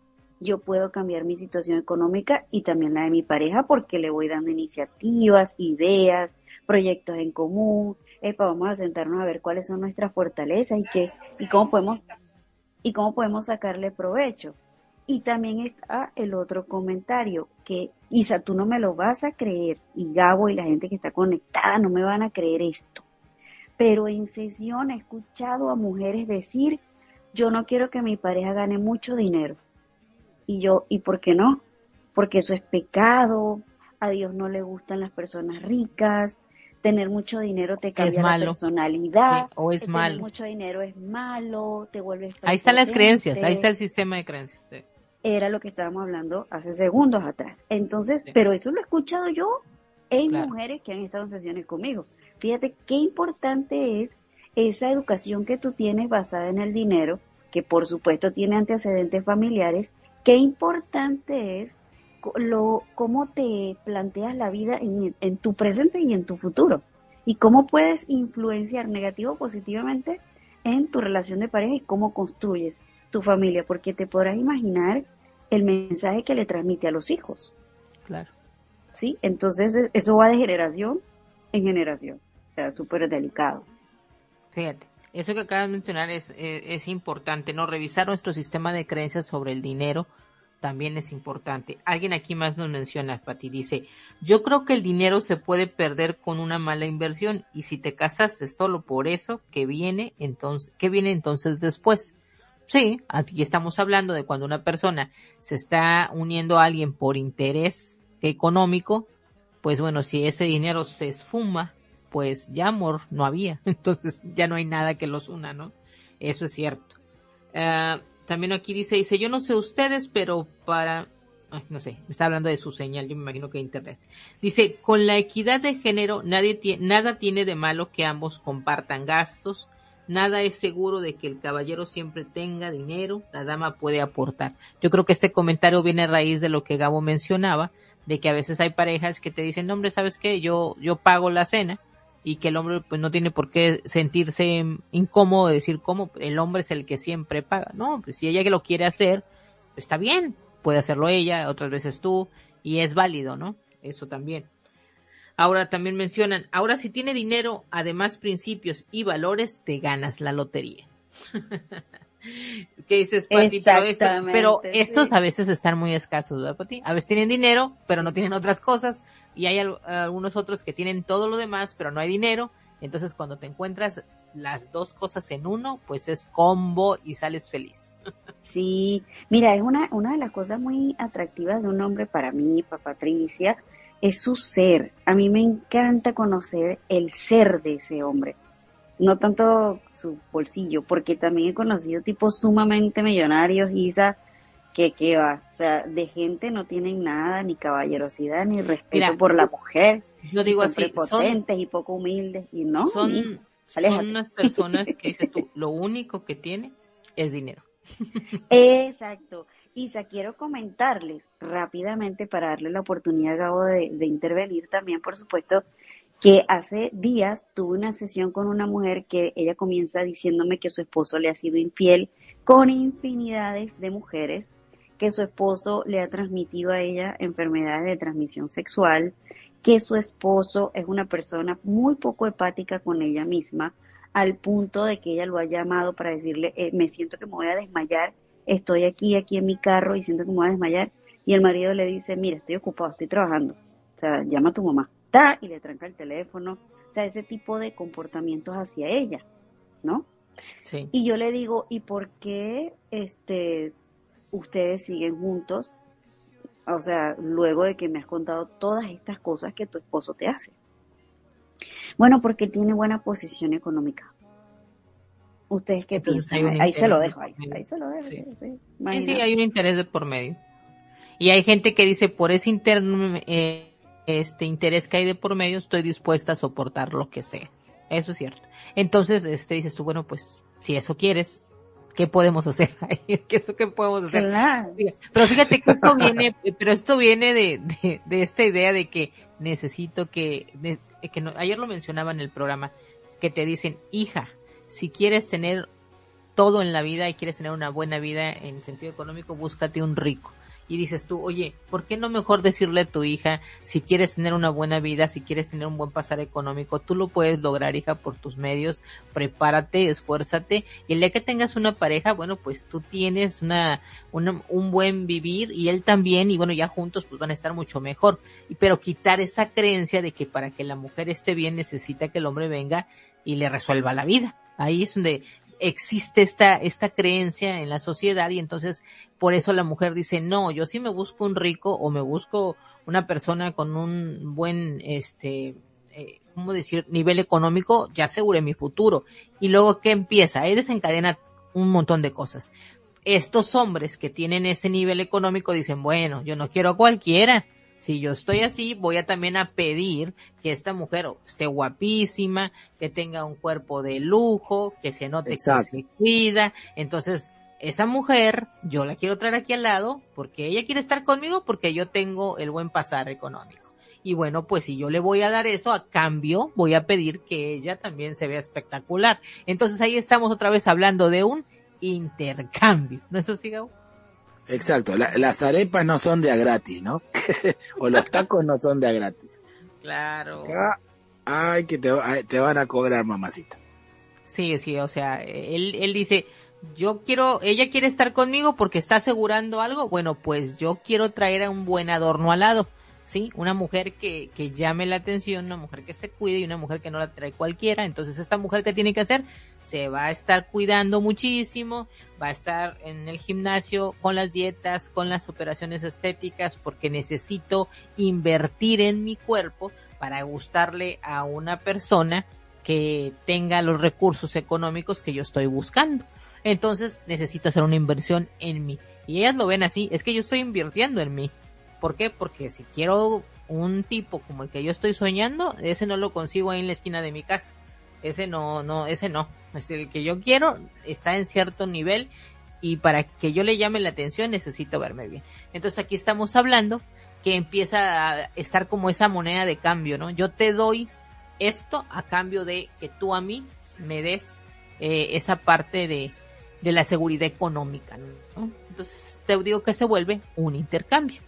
yo puedo cambiar mi situación económica y también la de mi pareja porque le voy dando iniciativas, ideas, proyectos en común. Epa, vamos a sentarnos a ver cuáles son nuestras fortalezas y qué, y cómo podemos, y cómo podemos sacarle provecho. Y también está el otro comentario, que Isa, tú no me lo vas a creer, y Gabo y la gente que está conectada no me van a creer esto. Pero en sesión he escuchado a mujeres decir, yo no quiero que mi pareja gane mucho dinero. Y yo, ¿y por qué no? Porque eso es pecado, a Dios no le gustan las personas ricas, tener mucho dinero te cambia la personalidad, o es malo. Tener mucho dinero es malo, te vuelves Ahí están las creencias, ahí está el sistema de creencias. Era lo que estábamos hablando hace segundos atrás. Entonces, pero eso lo he escuchado yo en mujeres que han estado en sesiones conmigo. Fíjate qué importante es esa educación que tú tienes basada en el dinero, que por supuesto tiene antecedentes familiares, qué importante es lo, cómo te planteas la vida en, en, tu presente y en tu futuro y cómo puedes influenciar negativo o positivamente en tu relación de pareja y cómo construyes tu familia, porque te podrás imaginar el mensaje que le transmite a los hijos. Claro. ¿Sí? Entonces e, eso va de generación en generación. O sea, súper delicado. Fíjate. Eso que acabas de mencionar es, eh, es, importante, ¿no? Revisar nuestro sistema de creencias sobre el dinero también es importante. Alguien aquí más nos menciona, Pati, dice, yo creo que el dinero se puede perder con una mala inversión y si te casaste solo por eso, ¿qué viene entonces, qué viene entonces después? Sí, aquí estamos hablando de cuando una persona se está uniendo a alguien por interés económico, pues bueno, si ese dinero se esfuma pues ya amor no había, *laughs* entonces ya no hay nada que los una, ¿no? Eso es cierto. Uh, también aquí dice, dice, yo no sé ustedes, pero para, ay, no sé, me está hablando de su señal, yo me imagino que internet. Dice, con la equidad de género, nadie nada tiene de malo que ambos compartan gastos, Nada es seguro de que el caballero siempre tenga dinero, la dama puede aportar. Yo creo que este comentario viene a raíz de lo que Gabo mencionaba, de que a veces hay parejas que te dicen, hombre, ¿sabes qué? Yo, yo pago la cena y que el hombre pues no tiene por qué sentirse incómodo de decir cómo el hombre es el que siempre paga. No, pues si ella que lo quiere hacer, está bien, puede hacerlo ella, otras veces tú, y es válido, ¿no? Eso también. Ahora también mencionan, ahora si tiene dinero, además principios y valores, te ganas la lotería. *laughs* ¿Qué dices, Pati? Pero, estos a veces están muy escasos, ¿verdad, Pati? A veces tienen dinero, pero no tienen otras cosas. Y hay algunos otros que tienen todo lo demás, pero no hay dinero. Entonces, cuando te encuentras las dos cosas en uno, pues es combo y sales feliz. *laughs* Sí, mira, es una, una de las cosas muy atractivas de un hombre para mí, para Patricia, es su ser. A mí me encanta conocer el ser de ese hombre no tanto su bolsillo, porque también he conocido tipos sumamente millonarios, Isa, que, que va, o sea, de gente no tienen nada, ni caballerosidad, ni respeto por la mujer. Yo digo son así, prepotentes y poco humildes, y no. Son, son unas personas que dices tú, lo único que tiene es dinero. Exacto. Isa, quiero comentarles rápidamente para darle la oportunidad a Gabo de, de intervenir también, por supuesto, que hace días tuve una sesión con una mujer que ella comienza diciéndome que su esposo le ha sido infiel con infinidades de mujeres, que su esposo le ha transmitido a ella enfermedades de transmisión sexual, que su esposo es una persona muy poco hepática con ella misma, al punto de que ella lo ha llamado para decirle, eh, me siento que me voy a desmayar, estoy aquí, aquí en mi carro y siento que me voy a desmayar. Y el marido le dice, mira, estoy ocupado, estoy trabajando. O sea, llama a tu mamá y le tranca el teléfono. O sea, ese tipo de comportamientos hacia ella, ¿no? Sí. Y yo le digo, ¿y por qué este, ustedes siguen juntos? O sea, luego de que me has contado todas estas cosas que tu esposo te hace. Bueno, porque tiene buena posición económica. ¿Ustedes qué piensan? Ahí se lo dejo, ahí, se lo dejo. Sí. Sí, hay un interés de por medio. Y hay gente que dice, por ese interno, eh, este interés que hay de por medio, estoy dispuesta a soportar lo que sea. Eso es cierto. Entonces, este dices tú, bueno, pues, si eso quieres, ¿qué podemos hacer *laughs* ahí? ¿Qué eso qué podemos hacer? Pero fíjate que esto viene, *laughs* pero esto viene de, de, de esta idea de que necesito que, de, que no, ayer lo mencionaba en el programa, que te dicen, hija, si quieres tener todo en la vida y quieres tener una buena vida en sentido económico, búscate un rico y dices tú, oye, ¿por qué no mejor decirle a tu hija si quieres tener una buena vida, si quieres tener un buen pasar económico, tú lo puedes lograr, hija, por tus medios, prepárate, esfuérzate y el día que tengas una pareja, bueno, pues tú tienes una, un buen vivir y él también y bueno, ya juntos pues van a estar mucho mejor. Pero quitar esa creencia de que para que la mujer esté bien necesita que el hombre venga y le resuelva la vida. Ahí es donde existe esta, esta creencia en la sociedad y entonces por eso la mujer dice, no, yo sí me busco un rico o me busco una persona con un buen, este, eh, ¿cómo decir? Nivel económico, ya asegure mi futuro. Y luego, ¿qué empieza? Ahí desencadena un montón de cosas. Estos hombres que tienen ese nivel económico dicen, bueno, yo no quiero a cualquiera, si yo estoy así, voy a también a pedir que esta mujer esté guapísima, que tenga un cuerpo de lujo, que se note que se cuida. Entonces, esa mujer, yo la quiero traer aquí al lado, porque ella quiere estar conmigo, porque yo tengo el buen pasar económico. Y bueno, pues si yo le voy a dar eso, a cambio voy a pedir que ella también se vea espectacular. Entonces ahí estamos otra vez hablando de un intercambio. ¿No es así, Gabo? Exacto, las arepas no son de a gratis, ¿no? *laughs* o los tacos no son de a gratis. Claro. ay, que te, te van a cobrar, mamacita. Sí, sí, o sea, él, él dice, yo quiero, ella quiere estar conmigo porque está asegurando algo, bueno, pues yo quiero traer a un buen adorno al lado. ¿Sí? Una mujer que, que llame la atención, una mujer que se cuide y una mujer que no la trae cualquiera. Entonces esta mujer que tiene que hacer se va a estar cuidando muchísimo, va a estar en el gimnasio con las dietas, con las operaciones estéticas, porque necesito invertir en mi cuerpo para gustarle a una persona que tenga los recursos económicos que yo estoy buscando. Entonces necesito hacer una inversión en mí. Y ellas lo ven así, es que yo estoy invirtiendo en mí. ¿Por qué? Porque si quiero un tipo como el que yo estoy soñando, ese no lo consigo ahí en la esquina de mi casa. Ese no, no, ese no. el que yo quiero está en cierto nivel y para que yo le llame la atención necesito verme bien. Entonces aquí estamos hablando que empieza a estar como esa moneda de cambio, ¿no? Yo te doy esto a cambio de que tú a mí me des eh, esa parte de, de la seguridad económica, ¿no? Entonces te digo que se vuelve un intercambio.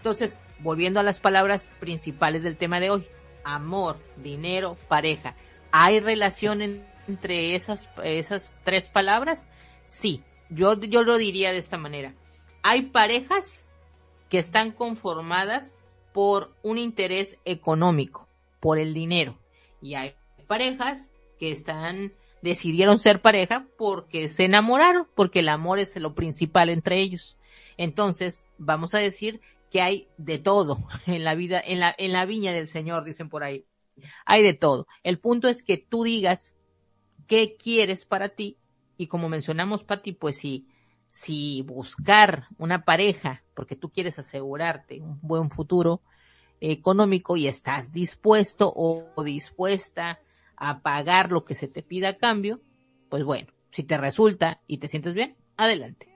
Entonces, volviendo a las palabras principales del tema de hoy, amor, dinero, pareja. ¿Hay relación entre esas, esas tres palabras? Sí, yo, yo lo diría de esta manera. Hay parejas que están conformadas por un interés económico, por el dinero. Y hay parejas que están, decidieron ser pareja porque se enamoraron, porque el amor es lo principal entre ellos. Entonces, vamos a decir que hay de todo en la vida, en la, en la viña del Señor, dicen por ahí. Hay de todo. El punto es que tú digas qué quieres para ti y como mencionamos, Pati, pues si, si buscar una pareja porque tú quieres asegurarte un buen futuro económico y estás dispuesto o dispuesta a pagar lo que se te pida a cambio, pues bueno, si te resulta y te sientes bien, adelante.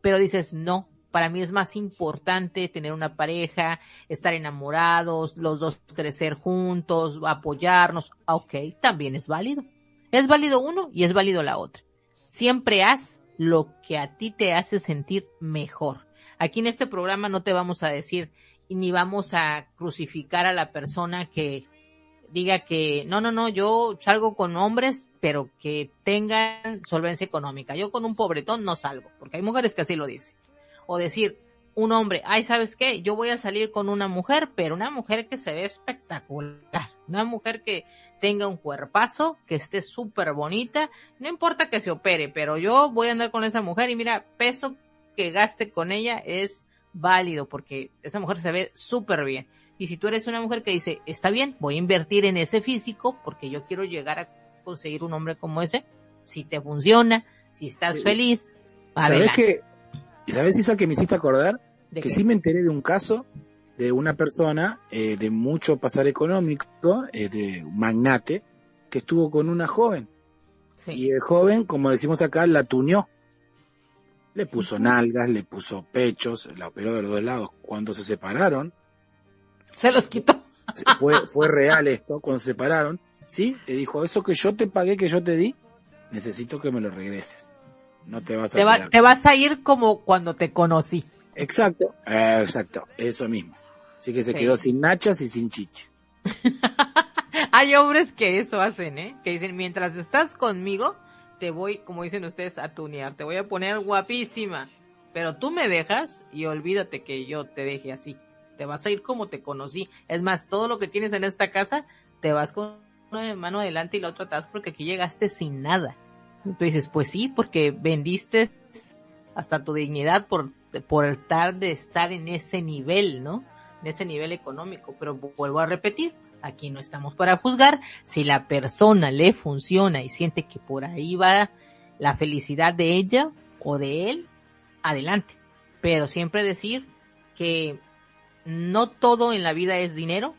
Pero dices, no, para mí es más importante tener una pareja, estar enamorados, los dos crecer juntos, apoyarnos. Ok, también es válido. Es válido uno y es válido la otra. Siempre haz lo que a ti te hace sentir mejor. Aquí en este programa no te vamos a decir ni vamos a crucificar a la persona que diga que no, no, no, yo salgo con hombres, pero que tengan solvencia económica. Yo con un pobretón no salgo, porque hay mujeres que así lo dicen o decir un hombre, ay, ¿sabes qué? Yo voy a salir con una mujer, pero una mujer que se ve espectacular, una mujer que tenga un cuerpazo, que esté súper bonita, no importa que se opere, pero yo voy a andar con esa mujer y mira, peso que gaste con ella es válido porque esa mujer se ve súper bien. Y si tú eres una mujer que dice, está bien, voy a invertir en ese físico porque yo quiero llegar a conseguir un hombre como ese, si te funciona, si estás feliz, adelante. ¿Sabes que ¿Y sabes, Isa, que me hiciste acordar? que sí me enteré de un caso de una persona eh, de mucho pasar económico, eh, de magnate, que estuvo con una joven. Y el joven, como decimos acá, la tuñó. Le puso nalgas, le puso pechos, la operó de los dos lados. Cuando se separaron. Se los quitó. Fue, fue real esto, cuando se separaron. Sí, le dijo, eso que yo te pagué, que yo te di, necesito que me lo regreses. No te vas a te, vas a ir como cuando te conocí. Exacto, eh, exacto, eso mismo. Así que se quedó sin nachas y sin chiches. *laughs* Hay hombres que eso hacen, ¿eh? Que dicen, mientras estás conmigo, te voy, como dicen ustedes, a tunear, te voy a poner guapísima. Pero tú me dejas y olvídate que yo te deje así. Te vas a ir como te conocí. Es más, todo lo que tienes en esta casa, te vas con una mano adelante y la otra atrás porque aquí llegaste sin nada. Tú dices, pues sí, porque vendiste hasta tu dignidad por, por estar de estar en ese nivel, ¿no? En ese nivel económico. Pero vuelvo a repetir, aquí no estamos para juzgar. Si la persona le funciona y siente que por ahí va la felicidad de ella o de él, adelante. Pero siempre decir que no todo en la vida es dinero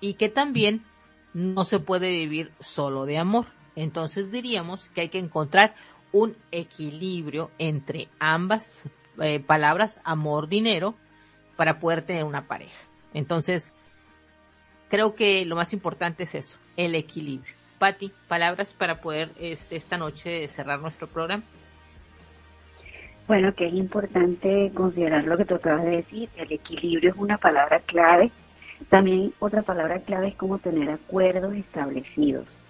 y que también no se puede vivir solo de amor. Entonces diríamos que hay que encontrar un equilibrio entre ambas eh, palabras, amor, dinero, para poder tener una pareja. Entonces, creo que lo más importante es eso, el equilibrio. Patti, palabras para poder este, esta noche cerrar nuestro programa. Bueno, que es importante considerar lo que tú acabas de decir, el equilibrio es una palabra clave. También otra palabra clave es como tener acuerdos establecidos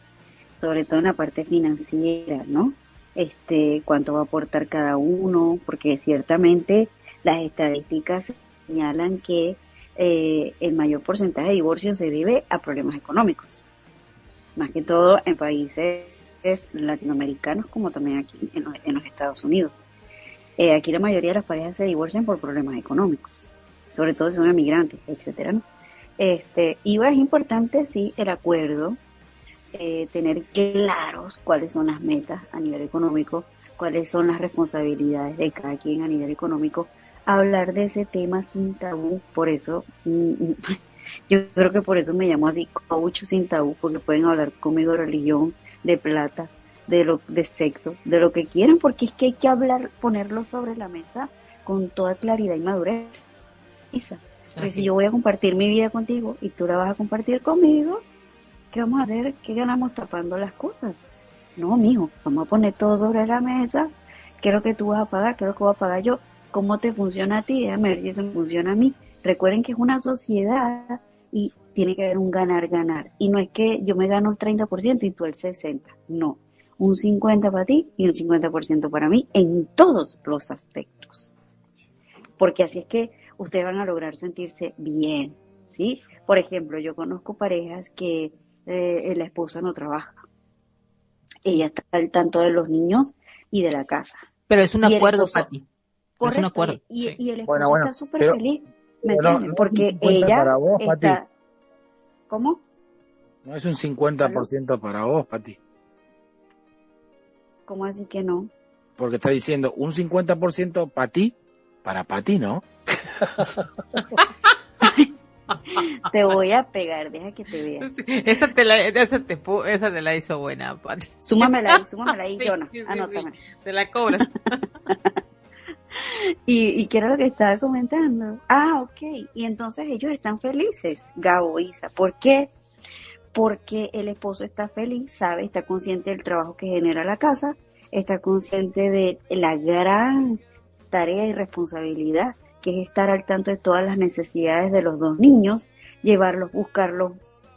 sobre todo en la parte financiera, ¿no? Este, cuánto va a aportar cada uno, porque ciertamente las estadísticas señalan que eh, el mayor porcentaje de divorcios se debe a problemas económicos, más que todo en países latinoamericanos como también aquí en los, Estados Unidos. Eh, aquí la mayoría de las parejas se divorcian por problemas económicos, sobre todo si son emigrantes, etcétera. ¿no? Este, y es importante sí el acuerdo eh, tener claros cuáles son las metas a nivel económico, cuáles son las responsabilidades de cada quien a nivel económico, hablar de ese tema sin tabú, por eso, mm, *laughs* yo creo que por eso me llamo así, coach sin tabú, porque pueden hablar conmigo de religión, de plata, de lo de sexo, de lo que quieren, porque es que hay que hablar, ponerlo sobre la mesa con toda claridad y madurez. Isa, porque si yo voy a compartir mi vida contigo y tú la vas a compartir conmigo, ¿qué vamos a hacer? ¿Qué ganamos tapando las cosas? No, mijo, vamos a poner todo sobre la mesa. ¿Qué es lo que tú vas a pagar? ¿Qué es lo que voy a pagar yo? ¿Cómo te funciona a ti? Déjame ver si eso me funciona a mí. Recuerden que es una sociedad y tiene que haber un ganar-ganar. Y no es que yo me gano el 30% y tú el 60%. No. Un 50% para ti y un 50% para mí en todos los aspectos. Porque así es que ustedes van a lograr sentirse bien. ¿Sí? Por ejemplo, yo conozco parejas que eh, la esposa no trabaja. Ella está al tanto de los niños y de la casa. Pero es un acuerdo, Pati. Es un acuerdo. Y, el esposo está súper feliz. Porque ella está... ¿Cómo? No es un 50% para vos, Pati. ¿Cómo así que no? Porque está diciendo un 50% para ti, para Pati, ¿no? *laughs* *laughs* te voy a pegar, deja que te vea. Esa te la, esa te, esa te la hizo buena, Pati. Súmamela, *laughs* súmamela ahí, sí, Jonah. Te la cobras. *laughs* y, y qué era lo que estaba comentando. Ah, ok. Y entonces ellos están felices, Gabo, Isa. ¿Por qué? Porque el esposo está feliz, sabe, está consciente del trabajo que genera la casa, está consciente de la gran tarea y responsabilidad que es estar al tanto de todas las necesidades de los dos niños, llevarlos, buscarlos,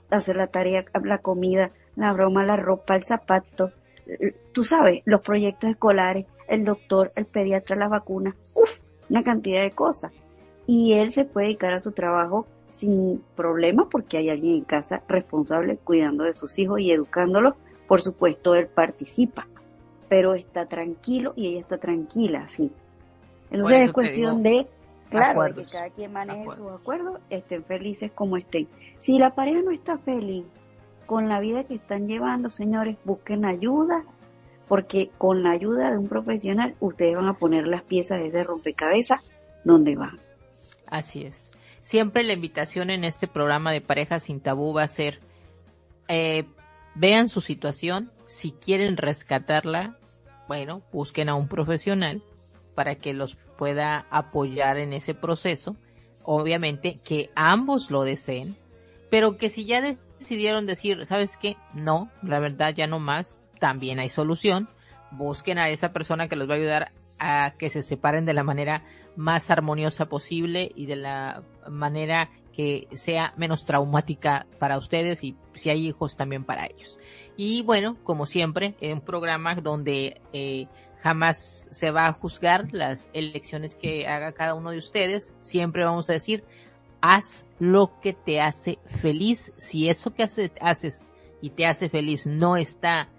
hacer la tarea, la comida, la broma, la ropa, el zapato, tú sabes, los proyectos escolares, el doctor, el pediatra, la vacuna, uff, una cantidad de cosas. Y él se puede dedicar a su trabajo sin problema porque hay alguien en casa responsable cuidando de sus hijos y educándolos. Por supuesto, él participa, pero está tranquilo y ella está tranquila, sí. Entonces es cuestión de Claro, que cada quien maneje sus acuerdos, estén felices como estén. Si la pareja no está feliz con la vida que están llevando, señores, busquen ayuda, porque con la ayuda de un profesional ustedes van a poner las piezas de ese rompecabezas donde van. Así es. Siempre la invitación en este programa de Parejas sin Tabú va a ser, eh, vean su situación, si quieren rescatarla, bueno, busquen a un profesional para que los pueda apoyar en ese proceso. Obviamente que ambos lo deseen, pero que si ya decidieron decir, ¿sabes qué? No, la verdad ya no más, también hay solución. Busquen a esa persona que los va a ayudar a que se separen de la manera más armoniosa posible y de la manera que sea menos traumática para ustedes y si hay hijos también para ellos. Y bueno, como siempre, en un programa donde eh, jamás se va a juzgar las elecciones que haga cada uno de ustedes. Siempre vamos a decir, haz lo que te hace feliz. Si eso que haces y te hace feliz no está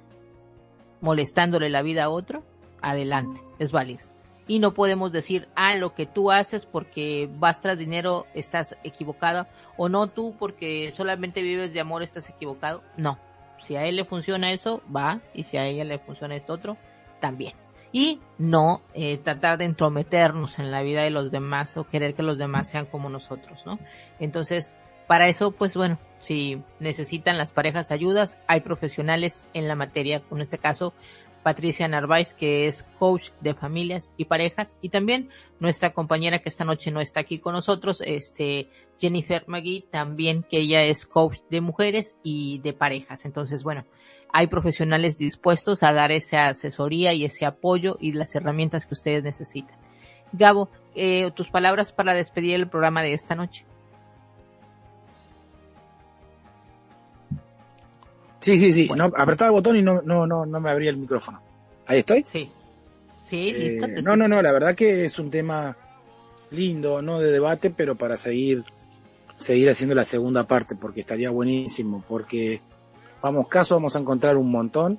molestándole la vida a otro, adelante, es válido. Y no podemos decir, ah, lo que tú haces porque vas tras dinero estás equivocado, o no tú porque solamente vives de amor estás equivocado. No, si a él le funciona eso, va, y si a ella le funciona esto otro, también y no eh, tratar de entrometernos en la vida de los demás o querer que los demás sean como nosotros, ¿no? Entonces, para eso, pues bueno, si necesitan las parejas ayudas, hay profesionales en la materia, en este caso, Patricia Narváez, que es coach de familias y parejas, y también nuestra compañera que esta noche no está aquí con nosotros, este, Jennifer McGee, también que ella es coach de mujeres y de parejas. Entonces, bueno, hay profesionales dispuestos a dar esa asesoría y ese apoyo y las herramientas que ustedes necesitan. Gabo, eh, tus palabras para despedir el programa de esta noche. Sí, sí, sí. No, apretaba el botón y no, no, no, no me abría el micrófono. ¿Ahí estoy? Sí. Sí, eh, listo. no, no, no, la verdad que es un tema lindo, no de debate, pero para seguir, seguir haciendo la segunda parte, porque estaría buenísimo, porque vamos caso, vamos a encontrar un montón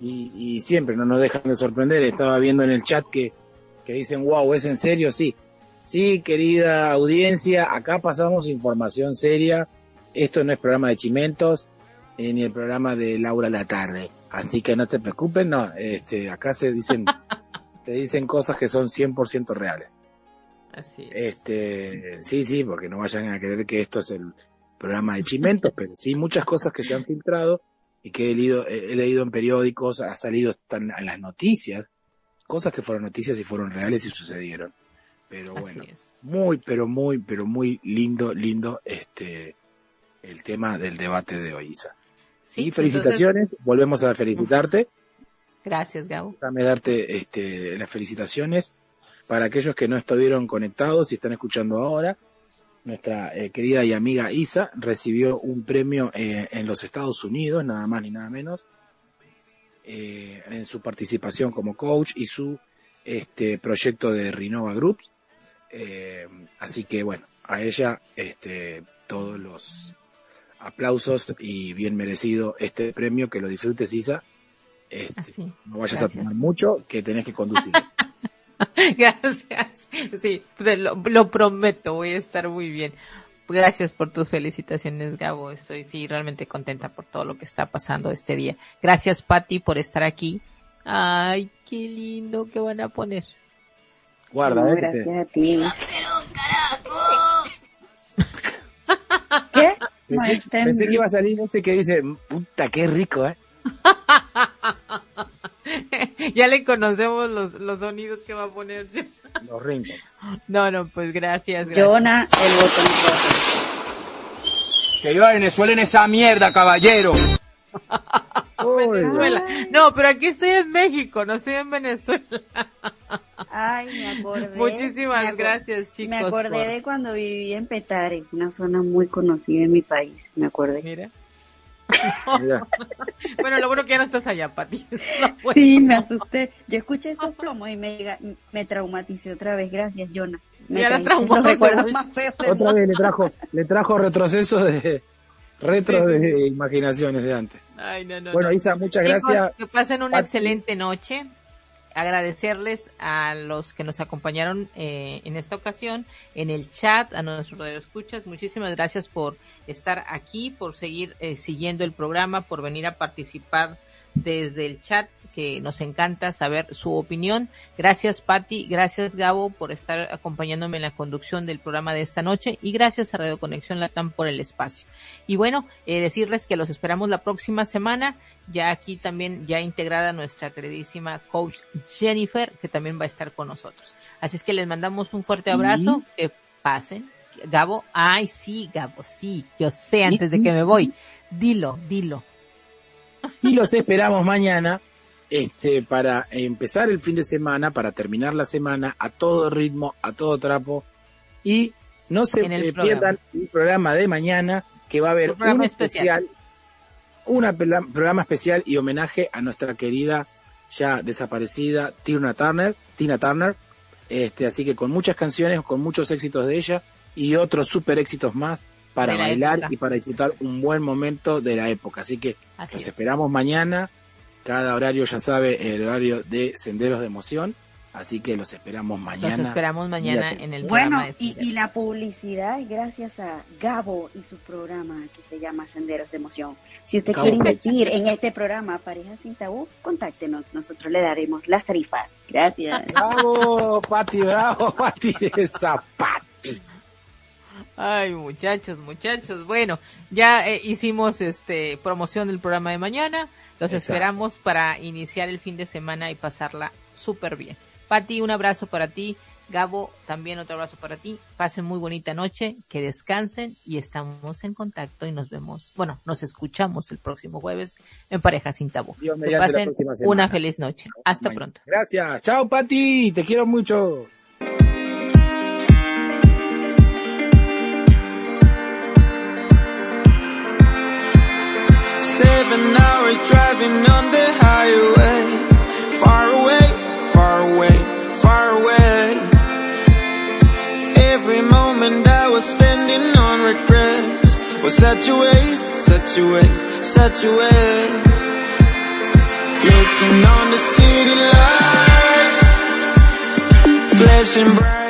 y, siempre no nos dejan de sorprender. Estaba viendo en el chat que, que dicen, wow, ¿es en serio? Sí. Sí, querida audiencia, acá pasamos información seria. Esto no es programa de chimentos, eh, ni el programa de Laura la tarde. Así que no te preocupes, no, este, acá se dicen, *laughs* se dicen cosas que son 100% reales. Así es. Este, sí, sí, porque no vayan a creer que esto es el programa de Chimentos, *laughs* pero sí muchas cosas que se han filtrado y que he leído, he leído en periódicos, ha salido en las noticias, cosas que fueron noticias y fueron reales y sucedieron. Pero bueno, muy, pero muy, pero muy lindo, lindo este, el tema del debate de hoy, Isa. y felicitaciones, volvemos a felicitarte. Gracias, Gabo. Dame darte este, las felicitaciones para aquellos que no estuvieron conectados y están escuchando ahora. Nuestra eh, querida y amiga Isa recibió un premio eh, en los Estados Unidos, nada más ni nada menos, eh, en su participación como coach y su este proyecto de Renova Groups. así que bueno, a ella este, todos los aplausos y bien merecido este premio, que lo disfrutes Isa este, no vayas a tomar mucho, que tenés que conducir. *laughs* *laughs* Gracias. Sí, lo, prometo, voy a estar muy bien. Gracias por tus felicitaciones, Gabo. Estoy sí realmente contenta por todo lo que está pasando este día. Gracias, Patti, por estar aquí. Ay, qué lindo que van a poner. Guarda, gracias a ti. ¿Qué? Pensé, pensé, que iba a salir ese que dice, puta, qué rico, eh. *laughs* *laughs* ya le conocemos los, los sonidos que va a poner. *laughs* los ringos. No, no, pues gracias. Jonah, el botón Que iba a Venezuela en esa mierda, caballero. *laughs* Venezuela. No, pero aquí estoy en México, no estoy en Venezuela. Ay, me acordé. Muchísimas gracias, chicos. Me acordé de cuando viví en Petare, una zona muy conocida en mi país. Me acordé. Mira. *laughs* bueno, lo bueno que ya no estás allá, Pati. *laughs* sí, me asusté. Yo escuché esos plomos y me, me traumaticé otra vez. Gracias, Jonah. Me ya la más feos Otra vez le trajo, le trajo retroceso de retro de imaginaciones de antes. Ay, no, no, bueno, Isa, muchas gracias. Que pasen una excelente noche agradecerles a los que nos acompañaron eh, en esta ocasión en el chat, a nuestros escuchas. Muchísimas gracias por estar aquí, por seguir eh, siguiendo el programa, por venir a participar desde el chat que nos encanta saber su opinión. Gracias Patti, gracias Gabo por estar acompañándome en la conducción del programa de esta noche y gracias a Radio Conexión Latam por el espacio. Y bueno, eh, decirles que los esperamos la próxima semana, ya aquí también ya integrada nuestra queridísima coach Jennifer, que también va a estar con nosotros. Así es que les mandamos un fuerte abrazo, que pasen. Gabo, ay sí, Gabo, sí, yo sé antes de que me voy. Dilo, dilo. Y los esperamos mañana este, para empezar el fin de semana, para terminar la semana a todo ritmo, a todo trapo. Y no se eh, pierdan el programa de mañana, que va a haber un, especial, un programa especial y homenaje a nuestra querida, ya desaparecida Tina Turner, Tina Turner. Este, así que con muchas canciones, con muchos éxitos de ella y otros super éxitos más para bailar y para disfrutar un buen momento de la época. Así que los esperamos mañana cada horario ya sabe el horario de Senderos de Emoción. Así que los esperamos mañana. Los esperamos mañana en el programa. Bueno, y, y, la publicidad gracias a Gabo y su programa que se llama Senderos de Emoción. Si usted quiere invertir en este programa Pareja Sin Tabú, contáctenos. Nosotros le daremos las tarifas. Gracias. Bravo, Pati, bravo, Pati. *laughs* Esa Pati. Ay, muchachos, muchachos. Bueno, ya eh, hicimos este promoción del programa de mañana. Los esperamos para iniciar el fin de semana y pasarla súper bien. Pati, un abrazo para ti. Gabo, también otro abrazo para ti. Pasen muy bonita noche, que descansen y estamos en contacto y nos vemos, bueno, nos escuchamos el próximo jueves en Pareja Sin Tabú. Que pasen una feliz noche. Hasta pronto. Gracias. Chao, Pati. Te quiero mucho. Seven hours driving on the highway. Far away, far away, far away. Every moment I was spending on regrets Was such a waste, such a waste, such a waste. Looking on the city lights Flashing bright